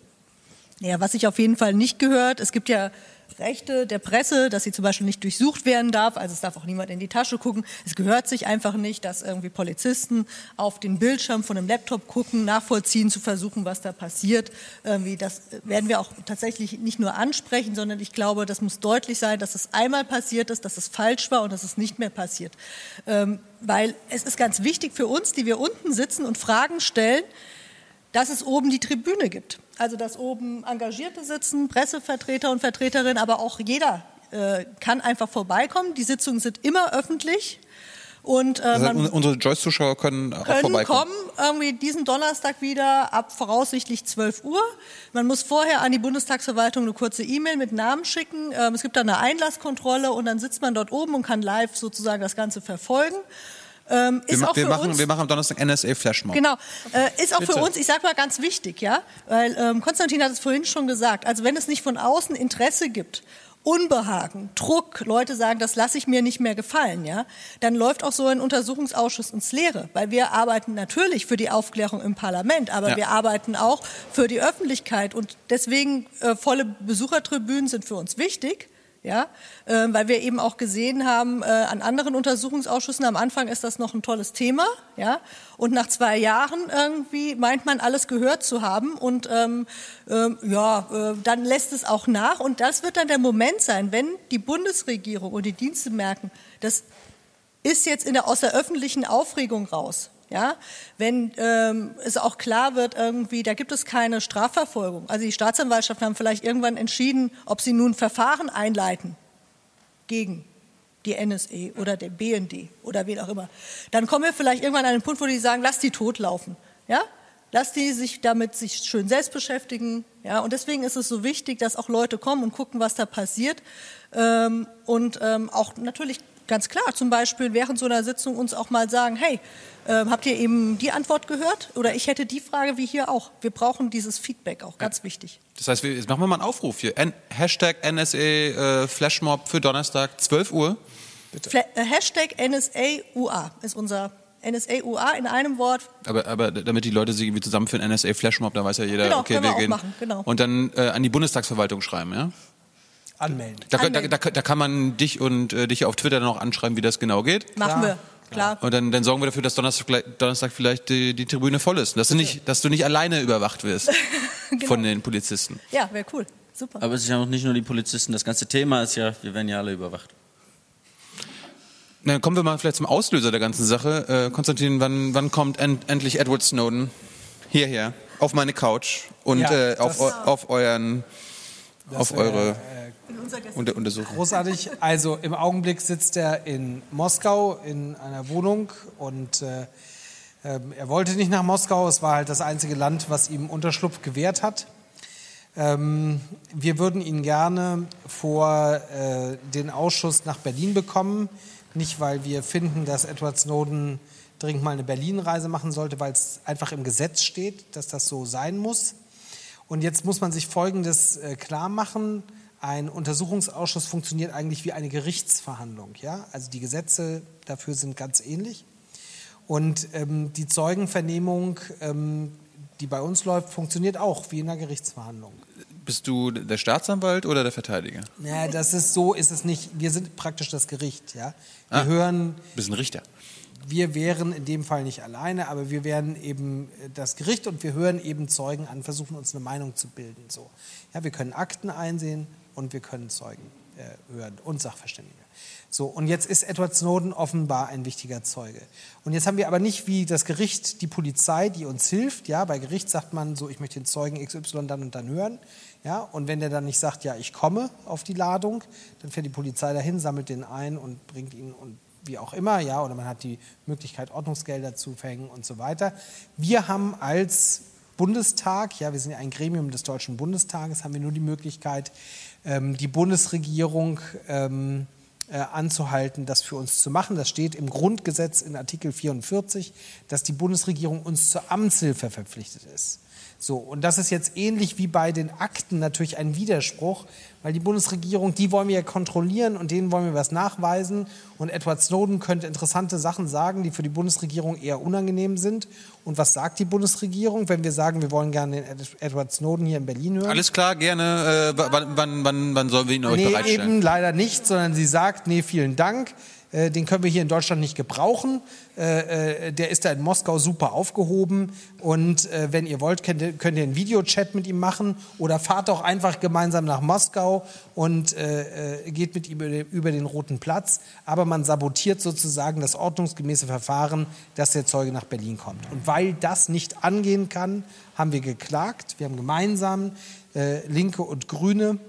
Ja, was sich auf jeden Fall nicht gehört, es gibt ja Rechte der Presse, dass sie zum Beispiel nicht durchsucht werden darf, also es darf auch niemand in die Tasche gucken. Es gehört sich einfach nicht, dass irgendwie Polizisten auf den Bildschirm von einem Laptop gucken, nachvollziehen zu versuchen, was da passiert. Irgendwie das werden wir auch tatsächlich nicht nur ansprechen, sondern ich glaube, das muss deutlich sein, dass es einmal passiert ist, dass es falsch war und dass es nicht mehr passiert. Ähm, weil es ist ganz wichtig für uns, die wir unten sitzen und Fragen stellen, dass es oben die Tribüne gibt. Also dass oben Engagierte sitzen, Pressevertreter und Vertreterinnen, aber auch jeder äh, kann einfach vorbeikommen. Die Sitzungen sind immer öffentlich. Und, äh, das heißt, unsere Joyce-Zuschauer können, können auch vorbeikommen. kommen, irgendwie diesen Donnerstag wieder ab voraussichtlich 12 Uhr. Man muss vorher an die Bundestagsverwaltung eine kurze E-Mail mit Namen schicken. Ähm, es gibt dann eine Einlasskontrolle und dann sitzt man dort oben und kann live sozusagen das Ganze verfolgen. Ähm, ist wir, auch wir, für machen, uns, wir machen am Donnerstag NSA Flashmob. Genau, äh, ist auch Bitte. für uns, ich sage mal ganz wichtig, ja, weil ähm, Konstantin hat es vorhin schon gesagt, also wenn es nicht von außen Interesse gibt, Unbehagen, Druck, Leute sagen, das lasse ich mir nicht mehr gefallen, ja, dann läuft auch so ein Untersuchungsausschuss ins Leere, weil wir arbeiten natürlich für die Aufklärung im Parlament, aber Ja. wir arbeiten auch für die Öffentlichkeit und deswegen äh, volle Besuchertribünen sind für uns wichtig. Ja, äh, weil wir eben auch gesehen haben, äh, an anderen Untersuchungsausschüssen, am Anfang ist das noch ein tolles Thema, ja, und nach zwei Jahren irgendwie meint man, alles gehört zu haben und ähm, ähm, ja, äh, dann lässt es auch nach und das wird dann der Moment sein, wenn die Bundesregierung und die Dienste merken, das ist jetzt in der, aus der öffentlichen Aufregung raus. Ja, wenn ähm, es auch klar wird, irgendwie, da gibt es keine Strafverfolgung. Also die Staatsanwaltschaften haben vielleicht irgendwann entschieden, ob sie nun Verfahren einleiten gegen die NSA oder der BND oder wen auch immer. Dann kommen wir vielleicht irgendwann an den Punkt, wo die sagen, lass die totlaufen. Ja? Lass die sich damit sich schön selbst beschäftigen. Ja? Und deswegen ist es so wichtig, dass auch Leute kommen und gucken, was da passiert. Ähm, und ähm, auch natürlich ganz klar, zum Beispiel während so einer Sitzung uns auch mal sagen, hey, ähm, habt ihr eben die Antwort gehört? Oder ich hätte die Frage wie hier auch. Wir brauchen dieses Feedback auch, ganz wichtig. Das heißt, wir, jetzt machen wir mal einen Aufruf hier. N Hashtag NSA äh, Flashmob für Donnerstag, 12 Uhr. Fla äh, Hashtag NSAUA ist unser NSAUA in einem Wort. Aber, aber damit die Leute sich irgendwie zusammenfinden, NSA Flashmob, da weiß ja jeder, Genau, okay, wir wir gehen. machen, genau. Und dann äh, an die Bundestagsverwaltung schreiben, ja? Anmelden. Da, da, Anmelden. da, da kann man dich und äh, dich auf Twitter dann auch anschreiben, wie das genau geht. Machen Klar, wir, klar. Und dann, dann sorgen wir dafür, dass Donnerstag, vielleicht- Donnerstag vielleicht die, die Tribüne voll ist. Dass du nicht, dass du nicht alleine überwacht wirst Genau. von den Polizisten. Ja, wäre cool. Super. Aber es ist ja auch nicht nur die Polizisten, das ganze Thema ist ja, wir werden ja alle überwacht. Na, Dann kommen wir mal vielleicht zum Auslöser der ganzen Sache. Äh, Konstantin, wann, wann kommt end, endlich Edward Snowden hierher auf meine Couch und Ja, äh, auf, auf euren, auf wär, eure Gäste- Unter Untersuchung? Großartig. Also im Augenblick sitzt er in Moskau in einer Wohnung und äh, ähm, er wollte nicht nach Moskau. Es war halt das einzige Land, was ihm Unterschlupf gewährt hat. Ähm, wir würden ihn gerne vor äh, den Ausschuss nach Berlin bekommen. Nicht, weil wir finden, dass Edward Snowden dringend mal eine Berlin-Reise machen sollte, weil es einfach im Gesetz steht, dass das so sein muss. Und jetzt muss man sich Folgendes äh, klar machen. Ein Untersuchungsausschuss funktioniert eigentlich wie eine Gerichtsverhandlung. Ja? Also die Gesetze dafür sind ganz ähnlich. Und ähm, die Zeugenvernehmung, ähm, die bei uns läuft, funktioniert auch wie in einer Gerichtsverhandlung. Bist du der Staatsanwalt oder der Verteidiger? Ja, das ist so, ist es nicht. Wir sind praktisch das Gericht. Ja? Wir Ah. hören Bist ein Richter. wir wären in dem Fall nicht alleine, aber wir wären eben äh, das Gericht und wir hören eben Zeugen an, versuchen uns eine Meinung zu bilden. So. Ja, wir können Akten einsehen und wir können Zeugen äh, hören und Sachverständige. So, und jetzt ist Edward Snowden offenbar ein wichtiger Zeuge. Und jetzt haben wir aber nicht wie das Gericht die Polizei, die uns hilft. Ja, bei Gericht sagt man so, ich möchte den Zeugen XY dann und dann hören. Ja, und wenn der dann nicht sagt, ja, ich komme auf die Ladung, dann fährt die Polizei dahin, sammelt den ein und bringt ihn und wie auch immer, ja, oder man hat die Möglichkeit, Ordnungsgelder zu verhängen und so weiter. Wir haben als Bundestag, ja, wir sind ja ein Gremium des Deutschen Bundestages, haben wir nur die Möglichkeit, die Bundesregierung ähm, äh, anzuhalten, das für uns zu machen. Das steht im Grundgesetz in Artikel 44, dass die Bundesregierung uns zur Amtshilfe verpflichtet ist. So, und das ist jetzt ähnlich wie bei den Akten natürlich ein Widerspruch, weil die Bundesregierung, die wollen wir ja kontrollieren und denen wollen wir was nachweisen. Und Edward Snowden könnte interessante Sachen sagen, die für die Bundesregierung eher unangenehm sind. Und was sagt die Bundesregierung, wenn wir sagen, wir wollen gerne den Edward Snowden hier in Berlin hören? Alles klar, gerne. Äh, wann, wann, wann, wann sollen wir ihn euch nee, bereitstellen? eben leider nicht, sondern sie sagt, nee, vielen Dank. Äh, den können wir hier in Deutschland nicht gebrauchen. Äh, äh, der ist da in Moskau super aufgehoben. Und wenn ihr wollt, könnt ihr, könnt ihr einen Videochat mit ihm machen oder fahrt doch einfach gemeinsam nach Moskau und geht mit ihm über den Roten Platz. Aber man sabotiert sozusagen das ordnungsgemäße Verfahren, dass der Zeuge nach Berlin kommt. Und weil das nicht angehen kann, haben wir geklagt. Wir haben gemeinsam Linke und Grüne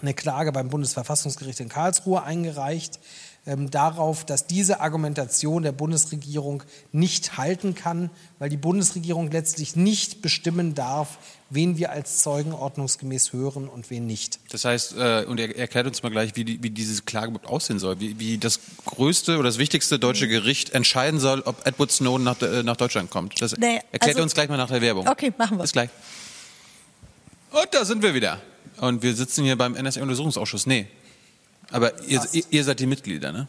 eine Klage beim Bundesverfassungsgericht in Karlsruhe eingereicht ähm, darauf, dass diese Argumentation der Bundesregierung nicht halten kann, weil die Bundesregierung letztlich nicht bestimmen darf, wen wir als Zeugen ordnungsgemäß hören und wen nicht. Das heißt, äh, und er erklärt uns mal gleich, wie, die, wie diese Klage überhaupt aussehen soll, wie, wie, das größte oder das wichtigste deutsche Gericht entscheiden soll, ob Edward Snowden nach, äh, nach Deutschland kommt. Das nee, erklärt also, er uns gleich mal nach der Werbung. Okay, machen wir. Bis gleich. Und da sind wir wieder. Und wir sitzen hier beim NSA-Untersuchungsausschuss. Nee, aber ihr, ihr, seid die Mitglieder, ne?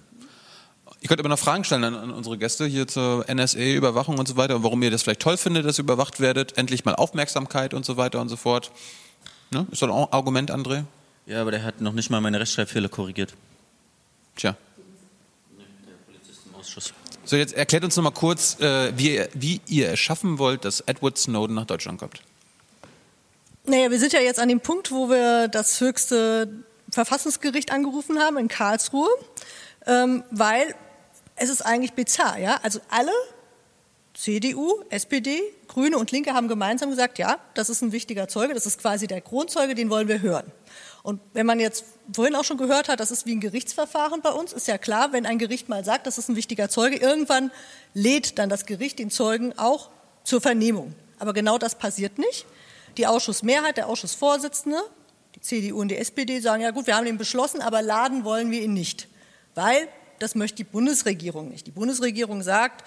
Ihr könnt aber noch Fragen stellen an, an unsere Gäste hier zur NSA-Überwachung und so weiter und warum ihr das vielleicht toll findet, dass ihr überwacht werdet. Endlich mal Aufmerksamkeit und so weiter und so fort. Ne? Ist doch ein Argument, André? Ja, aber der hat noch nicht mal meine Rechtschreibfehler korrigiert. Tja. So, jetzt erklärt uns noch mal kurz, äh, wie, wie ihr es schaffen wollt, dass Edward Snowden nach Deutschland kommt. Naja, wir sind ja jetzt an dem Punkt, wo wir das höchste Verfassungsgericht angerufen haben in Karlsruhe, ähm, weil es ist eigentlich bizarr. Ja? Also alle CDU, SPD, Grüne und Linke haben gemeinsam gesagt, ja, das ist ein wichtiger Zeuge, das ist quasi der Kronzeuge, den wollen wir hören. Und wenn man jetzt vorhin auch schon gehört hat, das ist wie ein Gerichtsverfahren bei uns, ist ja klar, wenn ein Gericht mal sagt, das ist ein wichtiger Zeuge, irgendwann lädt dann das Gericht den Zeugen auch zur Vernehmung. Aber genau das passiert nicht. Die Ausschussmehrheit, der Ausschussvorsitzende, die CDU und die SPD sagen, ja gut, wir haben ihn beschlossen, aber laden wollen wir ihn nicht, weil das möchte die Bundesregierung nicht. Die Bundesregierung sagt,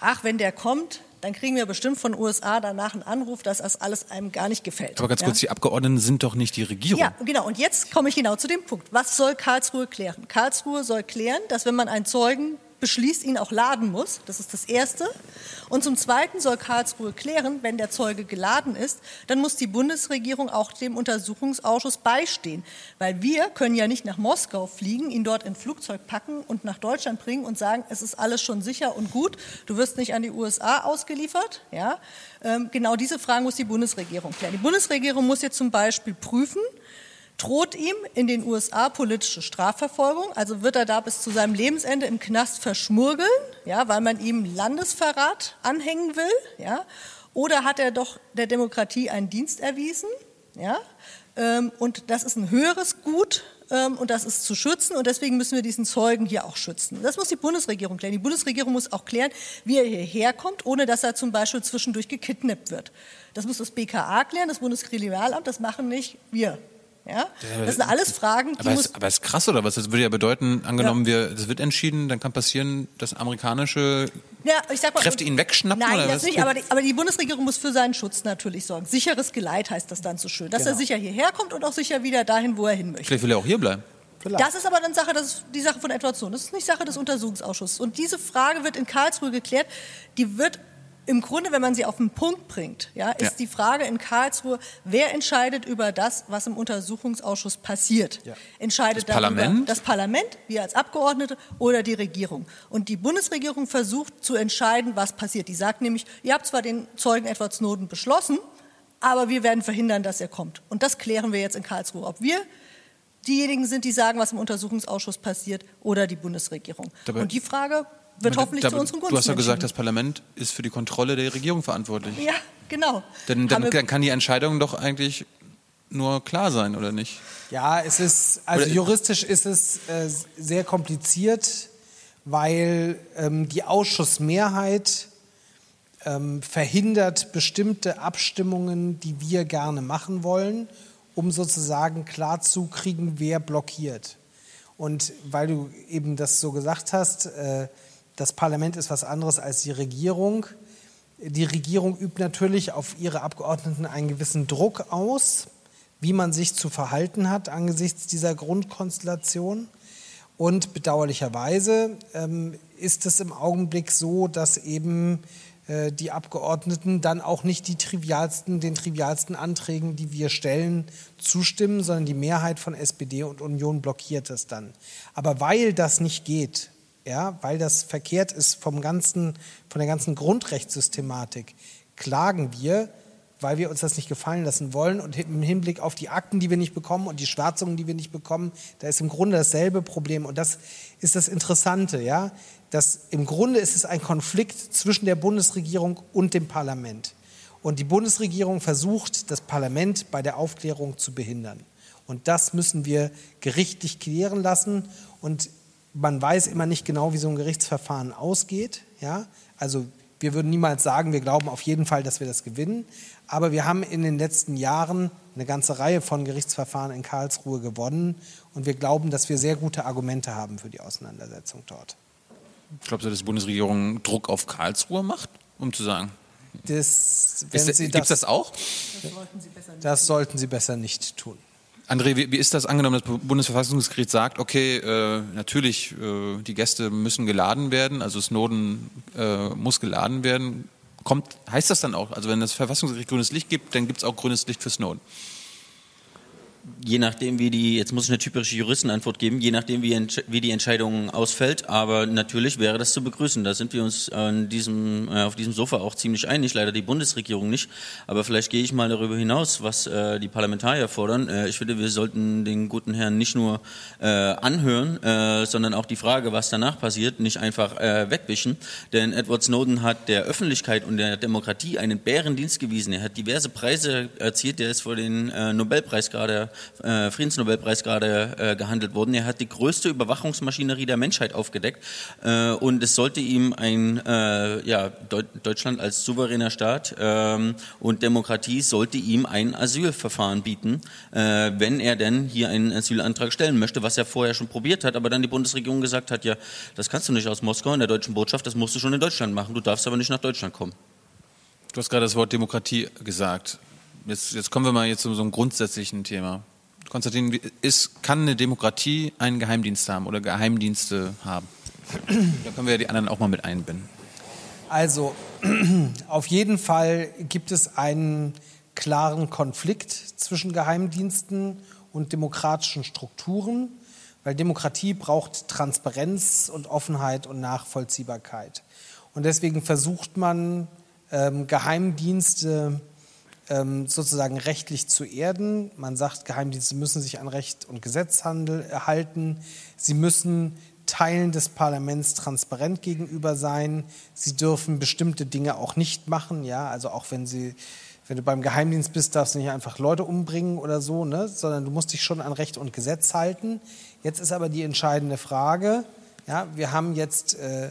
ach, wenn der kommt, dann kriegen wir bestimmt von USA danach einen Anruf, dass das alles einem gar nicht gefällt. Aber ganz ja? kurz, die Abgeordneten sind doch nicht die Regierung. Ja, genau. Und jetzt komme ich genau zu dem Punkt. Was soll Karlsruhe klären? Karlsruhe soll klären, dass wenn man einen Zeugen beschließt, ihn auch laden muss. Das ist das Erste. Und zum Zweiten soll Karlsruhe klären, wenn der Zeuge geladen ist, dann muss die Bundesregierung auch dem Untersuchungsausschuss beistehen. Weil wir können ja nicht nach Moskau fliegen, ihn dort in Flugzeug packen und nach Deutschland bringen und sagen, es ist alles schon sicher und gut, du wirst nicht an die USA ausgeliefert. Ja? Ähm, genau diese Fragen muss die Bundesregierung klären. Die Bundesregierung muss jetzt zum Beispiel prüfen, droht ihm in den USA politische Strafverfolgung, also wird er da bis zu seinem Lebensende im Knast verschmurgeln, ja, weil man ihm Landesverrat anhängen will, ja, oder hat er doch der Demokratie einen Dienst erwiesen, ja, ähm, und das ist ein höheres Gut ähm, und das ist zu schützen und deswegen müssen wir diesen Zeugen hier auch schützen. Das muss die Bundesregierung klären. Die Bundesregierung muss auch klären, wie er hierher kommt, ohne dass er zum Beispiel zwischendurch gekidnappt wird. Das muss das BKA klären, das Bundeskriminalamt, das machen nicht wir. Ja? Das sind alles Fragen, die aber muss... Ist, aber ist krass, oder was? Das würde ja bedeuten, angenommen, ja. wir, das wird entschieden, dann kann passieren, dass amerikanische ja, mal, Kräfte ihn wegschnappen? Nein, oder das was? nicht, aber die, aber die, Bundesregierung muss für seinen Schutz natürlich sorgen. Sicheres Geleit heißt das dann so schön. Dass genau. er sicher hierher kommt und auch sicher wieder dahin, wo er hin möchte. Vielleicht will er auch hier bleiben. Vielleicht. Das ist aber dann Sache, das ist die Sache von Edward Sohn. Das ist nicht Sache des Untersuchungsausschusses. Und diese Frage wird in Karlsruhe geklärt. Die wird im Grunde, wenn man sie auf den Punkt bringt, ja, ist ja. die Frage in Karlsruhe, wer entscheidet über das, was im Untersuchungsausschuss passiert? Ja. Entscheidet das Parlament? das Parlament, wir als Abgeordnete oder die Regierung? Und die Bundesregierung versucht zu entscheiden, was passiert. Die sagt nämlich, ihr habt zwar den Zeugen Edward Snowden beschlossen, aber wir werden verhindern, dass er kommt. Und das klären wir jetzt in Karlsruhe, ob wir diejenigen sind, die sagen, was im Untersuchungsausschuss passiert, oder die Bundesregierung. Dabei Und die Frage wird hoffentlich da, zu unseren Gunsten Du hast ja gesagt, das Parlament ist für die Kontrolle der Regierung verantwortlich. Ja, genau. Denn dann, dann kann die Entscheidung doch eigentlich nur klar sein, oder nicht? Ja, es ist, also juristisch ist es äh, sehr kompliziert, weil ähm, die Ausschussmehrheit ähm, verhindert bestimmte Abstimmungen, die wir gerne machen wollen, um sozusagen klarzukriegen, wer blockiert. Und weil du eben das so gesagt hast, äh, das Parlament ist was anderes als die Regierung, Die Regierung übt natürlich auf ihre Abgeordneten einen gewissen Druck aus, wie man sich zu verhalten hat angesichts dieser Grundkonstellation. Und bedauerlicherweise ähm, ist es im Augenblick so, dass eben äh, die Abgeordneten dann auch nicht die trivialsten, den trivialsten Anträgen, die wir stellen, zustimmen, sondern die Mehrheit von SPD und Union blockiert es dann. Aber weil das nicht geht, ja, weil das verkehrt ist vom ganzen, von der ganzen Grundrechtssystematik, klagen wir, weil wir uns das nicht gefallen lassen wollen und im Hinblick auf die Akten, die wir nicht bekommen und die Schwärzungen, die wir nicht bekommen, da ist im Grunde dasselbe Problem. Und das ist das Interessante, ja, dass im Grunde ist es ein Konflikt zwischen der Bundesregierung und dem Parlament. Und die Bundesregierung versucht, das Parlament bei der Aufklärung zu behindern. Und das müssen wir gerichtlich klären lassen. Und man weiß immer nicht genau, wie so ein Gerichtsverfahren ausgeht. Ja? Also wir würden niemals sagen, wir glauben auf jeden Fall, dass wir das gewinnen. Aber wir haben in den letzten Jahren eine ganze Reihe von Gerichtsverfahren in Karlsruhe gewonnen. Und wir glauben, dass wir sehr gute Argumente haben für die Auseinandersetzung dort. Glaubst du, dass die Bundesregierung Druck auf Karlsruhe macht, um zu sagen? Das, Gibt es das auch? Das sollten, das sollten Sie besser nicht tun. André, wie, ist das angenommen, das Bundesverfassungsgericht sagt, okay, äh, natürlich, äh, die Gäste müssen geladen werden, also Snowden äh, muss geladen werden. Kommt, heißt das dann auch, also wenn das Verfassungsgericht grünes Licht gibt, dann gibt es auch grünes Licht für Snowden? Je nachdem, wie die, jetzt muss ich eine typische Juristenantwort geben, je nachdem, wie, wie die Entscheidung ausfällt. Aber natürlich wäre das zu begrüßen. Da sind wir uns an diesem, äh, auf diesem Sofa auch ziemlich einig, leider die Bundesregierung nicht. Aber vielleicht gehe ich mal darüber hinaus, was äh, die Parlamentarier fordern. Äh, ich finde, wir sollten den guten Herrn nicht nur äh, anhören, äh, sondern auch die Frage, was danach passiert, nicht einfach äh, wegwischen. Denn Edward Snowden hat der Öffentlichkeit und der Demokratie einen Bärendienst gewiesen. Er hat diverse Preise erzielt. Der ist vor den Nobelpreis gerade äh, Friedensnobelpreis gerade äh, gehandelt worden. Er hat die größte Überwachungsmaschinerie der Menschheit aufgedeckt äh, und es sollte ihm ein äh, ja, Deut Deutschland als souveräner Staat ähm, und Demokratie sollte ihm ein Asylverfahren bieten, äh, wenn er denn hier einen Asylantrag stellen möchte, was er vorher schon probiert hat, aber dann die Bundesregierung gesagt hat, ja, das kannst du nicht aus Moskau in der deutschen Botschaft, das musst du schon in Deutschland machen, du darfst aber nicht nach Deutschland kommen. Du hast gerade das Wort Demokratie gesagt. Jetzt, jetzt kommen wir mal jetzt zu so einem grundsätzlichen Thema. Konstantin, ist, kann eine Demokratie einen Geheimdienst haben oder Geheimdienste haben? Da können wir ja die anderen auch mal mit einbinden. Also, auf jeden Fall gibt es einen klaren Konflikt zwischen Geheimdiensten und demokratischen Strukturen, weil Demokratie braucht Transparenz und Offenheit und Nachvollziehbarkeit. Und deswegen versucht man, ähm, Geheimdienste sozusagen rechtlich zu erden. Man sagt, Geheimdienste müssen sich an Recht und Gesetz halten. Sie müssen Teilen des Parlaments transparent gegenüber sein. Sie dürfen bestimmte Dinge auch nicht machen. Ja, also auch wenn sie wenn du beim Geheimdienst bist, darfst du nicht einfach Leute umbringen oder so, ne? sondern du musst dich schon an Recht und Gesetz halten. Jetzt ist aber die entscheidende Frage, ja, wir haben jetzt äh,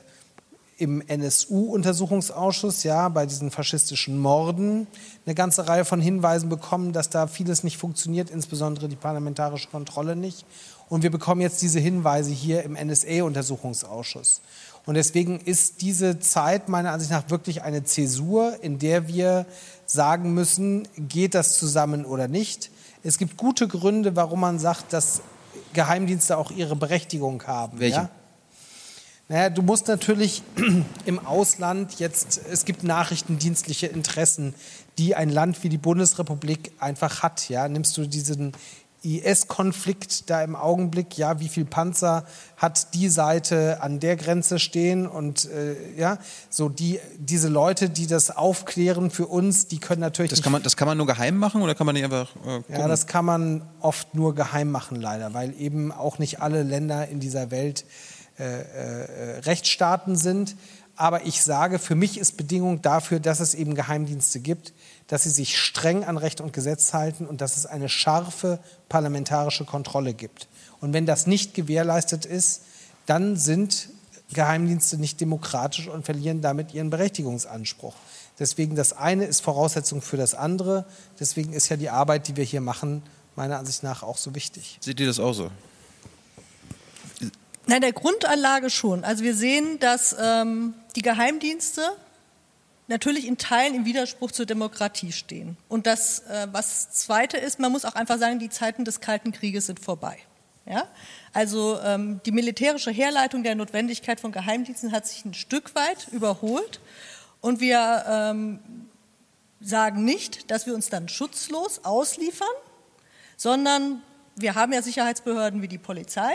im NSU-Untersuchungsausschuss, ja, bei diesen faschistischen Morden, eine ganze Reihe von Hinweisen bekommen, dass da vieles nicht funktioniert, insbesondere die parlamentarische Kontrolle nicht. Und wir bekommen jetzt diese Hinweise hier im NSA-Untersuchungsausschuss. Und deswegen ist diese Zeit meiner Ansicht nach wirklich eine Zäsur, in der wir sagen müssen, geht das zusammen oder nicht. Es gibt gute Gründe, warum man sagt, dass Geheimdienste auch ihre Berechtigung haben. Welche? Ja? Naja, du musst natürlich im Ausland jetzt, es gibt nachrichtendienstliche Interessen, die ein Land wie die Bundesrepublik einfach hat. Ja? Nimmst du diesen IS-Konflikt da im Augenblick, ja, wie viel Panzer hat die Seite an der Grenze stehen und äh, ja, so die, diese Leute, die das aufklären für uns, die können natürlich. Das kann man, das kann man nur geheim machen oder kann man nicht einfach. Äh, ja, das kann man oft nur geheim machen, leider, weil eben auch nicht alle Länder in dieser Welt äh, äh, Rechtsstaaten sind. Aber ich sage, für mich ist Bedingung dafür, dass es eben Geheimdienste gibt, dass sie sich streng an Recht und Gesetz halten und dass es eine scharfe parlamentarische Kontrolle gibt. Und wenn das nicht gewährleistet ist, dann sind Geheimdienste nicht demokratisch und verlieren damit ihren Berechtigungsanspruch. Deswegen das eine ist Voraussetzung für das andere. Deswegen ist ja die Arbeit, die wir hier machen, meiner Ansicht nach auch so wichtig. Seht ihr das auch so? Nein, der Grundanlage schon. Also wir sehen, dass ähm, die Geheimdienste natürlich in Teilen im Widerspruch zur Demokratie stehen. Und das, äh, was Zweite ist, man muss auch einfach sagen, die Zeiten des Kalten Krieges sind vorbei. Ja? Also ähm, die militärische Herleitung der Notwendigkeit von Geheimdiensten hat sich ein Stück weit überholt. Und wir ähm, sagen nicht, dass wir uns dann schutzlos ausliefern, sondern wir haben ja Sicherheitsbehörden wie die Polizei,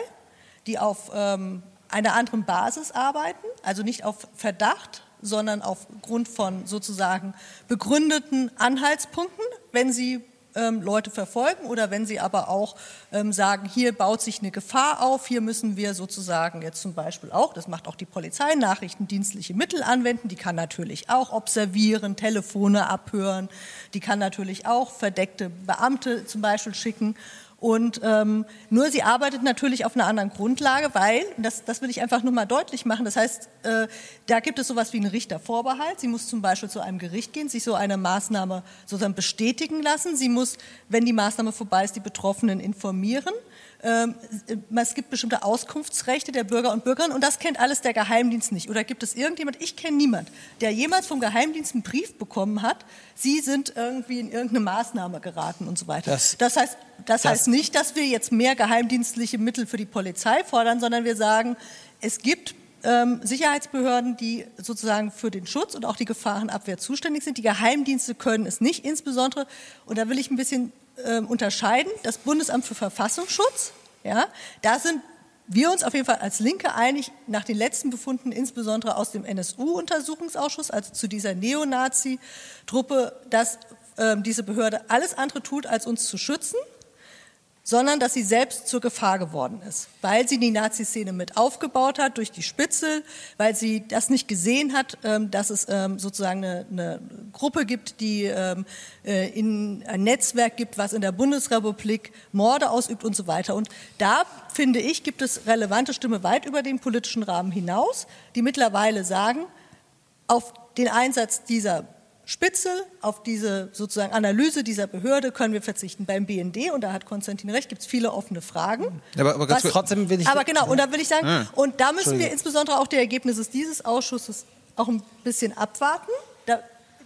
die auf ähm, einer anderen Basis arbeiten, also nicht auf Verdacht, sondern aufgrund von sozusagen begründeten Anhaltspunkten, wenn sie ähm, Leute verfolgen oder wenn sie aber auch ähm, sagen, hier baut sich eine Gefahr auf, hier müssen wir sozusagen jetzt zum Beispiel auch, das macht auch die Polizei, nachrichtendienstliche Mittel anwenden, die kann natürlich auch observieren, Telefone abhören, die kann natürlich auch verdeckte Beamte zum Beispiel schicken und ähm, nur sie arbeitet natürlich auf einer anderen Grundlage, weil, das, das will ich einfach nur mal deutlich machen, das heißt, äh, da gibt es sowas wie einen Richtervorbehalt. Sie muss zum Beispiel zu einem Gericht gehen, sich so eine Maßnahme sozusagen bestätigen lassen. Sie muss, wenn die Maßnahme vorbei ist, die Betroffenen informieren. Ähm, es gibt bestimmte Auskunftsrechte der Bürger und Bürgerinnen und das kennt alles der Geheimdienst nicht. Oder gibt es irgendjemand, ich kenne niemand, der jemals vom Geheimdienst einen Brief bekommen hat, Sie sind irgendwie in irgendeine Maßnahme geraten und so weiter. Das, das heißt, das, das heißt nicht, dass wir jetzt mehr geheimdienstliche Mittel für die Polizei fordern, sondern wir sagen, es gibt ähm, Sicherheitsbehörden, die sozusagen für den Schutz und auch die Gefahrenabwehr zuständig sind. Die Geheimdienste können es nicht, insbesondere, und da will ich ein bisschen äh, unterscheiden, das Bundesamt für Verfassungsschutz, ja, da sind wir uns auf jeden Fall als Linke einig, nach den letzten Befunden, insbesondere aus dem NSU-Untersuchungsausschuss, also zu dieser Neonazi-Truppe, dass äh, diese Behörde alles andere tut, als uns zu schützen sondern dass sie selbst zur Gefahr geworden ist, weil sie die Nazi-Szene mit aufgebaut hat durch die Spitzel, weil sie das nicht gesehen hat, ähm, dass es ähm, sozusagen eine, eine Gruppe gibt, die ähm, äh, in ein Netzwerk gibt, was in der Bundesrepublik Morde ausübt und so weiter. Und da finde ich, gibt es relevante Stimme weit über den politischen Rahmen hinaus, die mittlerweile sagen, auf den Einsatz dieser Spitzel, auf diese sozusagen Analyse dieser Behörde können wir verzichten. Beim BND, und da hat Konstantin recht, gibt es viele offene Fragen. Aber, aber was, trotzdem will ich. Aber genau, und da will ich sagen, ja. und da müssen wir insbesondere auch die Ergebnisse dieses Ausschusses auch ein bisschen abwarten. Da,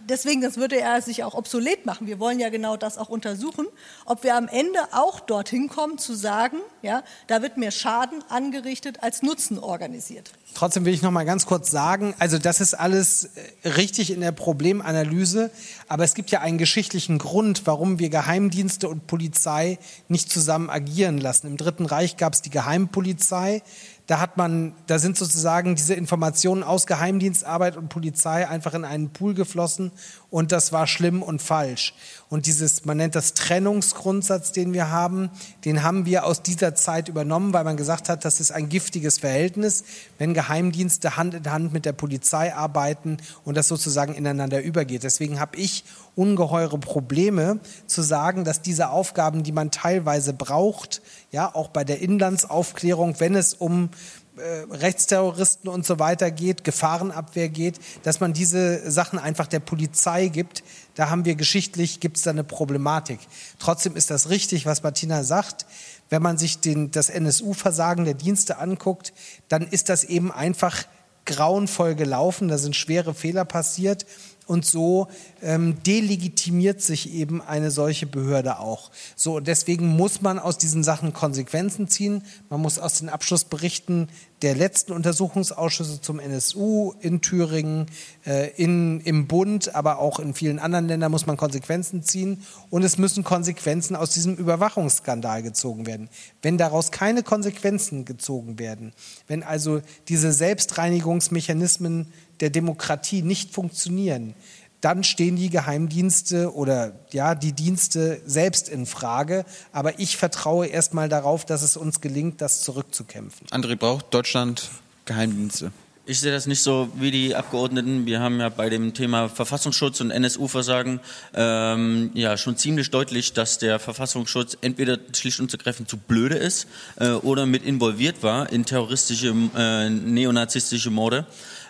deswegen, das würde er sich auch obsolet machen. Wir wollen ja genau das auch untersuchen, ob wir am Ende auch dorthin kommen zu sagen, ja, da wird mehr Schaden angerichtet als Nutzen organisiert. Trotzdem will ich noch mal ganz kurz sagen, also das ist alles äh, richtig in der Problemanalyse, aber es gibt ja einen geschichtlichen Grund, warum wir Geheimdienste und Polizei nicht zusammen agieren lassen. Im Dritten Reich gab es die Geheimpolizei, da hat man, da sind sozusagen diese Informationen aus Geheimdienstarbeit und Polizei einfach in einen Pool geflossen und das war schlimm und falsch. Und dieses, man nennt das Trennungsgrundsatz, den wir haben, den haben wir aus dieser Zeit übernommen, weil man gesagt hat, das ist ein giftiges Verhältnis, wenn Geheimdienste Hand in Hand mit der Polizei arbeiten und das sozusagen ineinander übergeht. Deswegen habe ich ungeheure Probleme zu sagen, dass diese Aufgaben, die man teilweise braucht, ja, auch bei der Inlandsaufklärung, wenn es um äh, Rechtsterroristen und so weiter geht, Gefahrenabwehr geht, dass man diese Sachen einfach der Polizei gibt. Da haben wir geschichtlich, gibt es da eine Problematik. Trotzdem ist das richtig, was Martina sagt. Wenn man sich den, das NSU-Versagen der Dienste anguckt, dann ist das eben einfach grauenvoll gelaufen. Da sind schwere Fehler passiert. Und so ähm, delegitimiert sich eben eine solche Behörde auch. So, deswegen muss man aus diesen Sachen Konsequenzen ziehen. Man muss aus den Abschlussberichten der letzten Untersuchungsausschüsse zum NSU in Thüringen, äh, in, im Bund, aber auch in vielen anderen Ländern muss man Konsequenzen ziehen. Und es müssen Konsequenzen aus diesem Überwachungsskandal gezogen werden. Wenn daraus keine Konsequenzen gezogen werden, wenn also diese Selbstreinigungsmechanismen der Demokratie nicht funktionieren, dann stehen die Geheimdienste oder ja, die Dienste selbst in Frage. Aber ich vertraue erstmal darauf, dass es uns gelingt, das zurückzukämpfen. André, braucht Deutschland Geheimdienste? Ich sehe das nicht so wie die Abgeordneten. Wir haben ja bei dem Thema Verfassungsschutz und NSU-Versagen ähm, ja schon ziemlich deutlich, dass der Verfassungsschutz entweder schlicht und ergreifend zu blöde ist äh, oder mit involviert war in terroristische, äh, neonazistische Morde.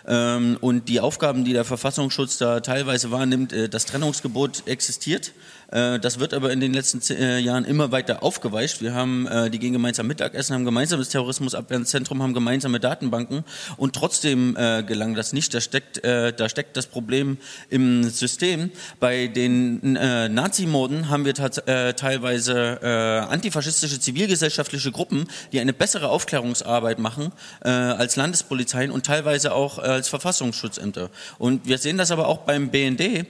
Ähm, und die Aufgaben, die der Verfassungsschutz da teilweise wahrnimmt, äh, das Trennungsgebot existiert. Äh, das wird aber in den letzten äh, Jahren immer weiter aufgeweicht. Wir haben, äh, die gehen gemeinsam Mittagessen, haben gemeinsames Terrorismusabwehrzentrum, haben gemeinsame Datenbanken und trotzdem gelang das nicht. Da steckt, da steckt das Problem im System. Bei den Nazimorden haben wir teilweise antifaschistische zivilgesellschaftliche Gruppen, die eine bessere Aufklärungsarbeit machen als Landespolizeien und teilweise auch als Verfassungsschutzämter. Und wir sehen das aber auch beim BND.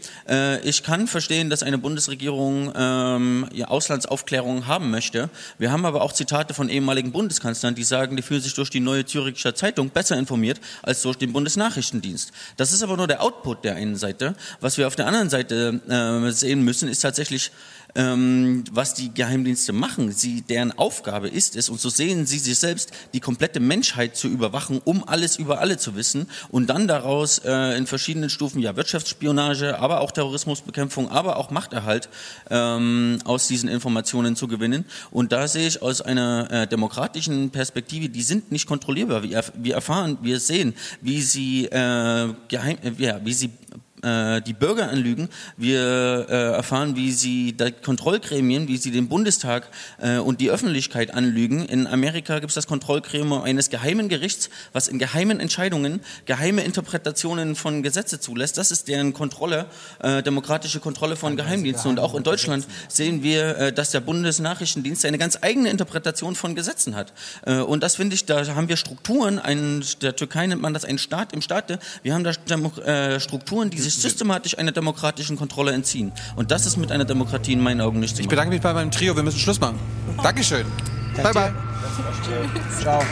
ich kann verstehen, dass eine Bundesregierung Regierung ähm, ja, Auslandsaufklärung haben möchte. Wir haben aber auch Zitate von ehemaligen Bundeskanzlern, die sagen, die fühlen sich durch die neue Züricher Zeitung besser informiert als durch den Bundesnachrichtendienst. Das ist aber nur der Output der einen Seite. Was wir auf der anderen Seite äh, sehen müssen, ist tatsächlich ähm, was die Geheimdienste machen. Sie, deren Aufgabe ist es, und so sehen sie sich selbst, die komplette Menschheit zu überwachen, um alles über alle zu wissen und dann daraus äh, in verschiedenen Stufen ja Wirtschaftsspionage, aber auch Terrorismusbekämpfung, aber auch Machterhalt ähm, aus diesen Informationen zu gewinnen. Und da sehe ich aus einer äh, demokratischen Perspektive, die sind nicht kontrollierbar. Wir, wir erfahren, wir sehen, wie sie äh, geheim, äh, ja, wie sie äh, die Bürger anlügen. Wir äh, erfahren, wie sie die Kontrollgremien, wie sie den Bundestag äh, und die Öffentlichkeit anlügen. In Amerika gibt es das Kontrollgremium eines geheimen Gerichts, was in geheimen Entscheidungen geheime Interpretationen von Gesetze zulässt. Das ist deren Kontrolle, äh, demokratische Kontrolle von Geheimdiensten. Und auch in Deutschland sehen wir, äh, dass der Bundesnachrichtendienst eine ganz eigene Interpretation von Gesetzen hat. Äh, und das finde ich, da haben wir Strukturen, ein, der Türkei nennt man das ein Staat im Staate. Wir haben da äh, Strukturen, die sich sich systematisch einer demokratischen Kontrolle entziehen. Und das ist mit einer Demokratie in meinen Augen nicht zu machen. Ich bedanke mich bei meinem Trio. Wir müssen Schluss machen. Dankeschön. Bye, bye. Ciao.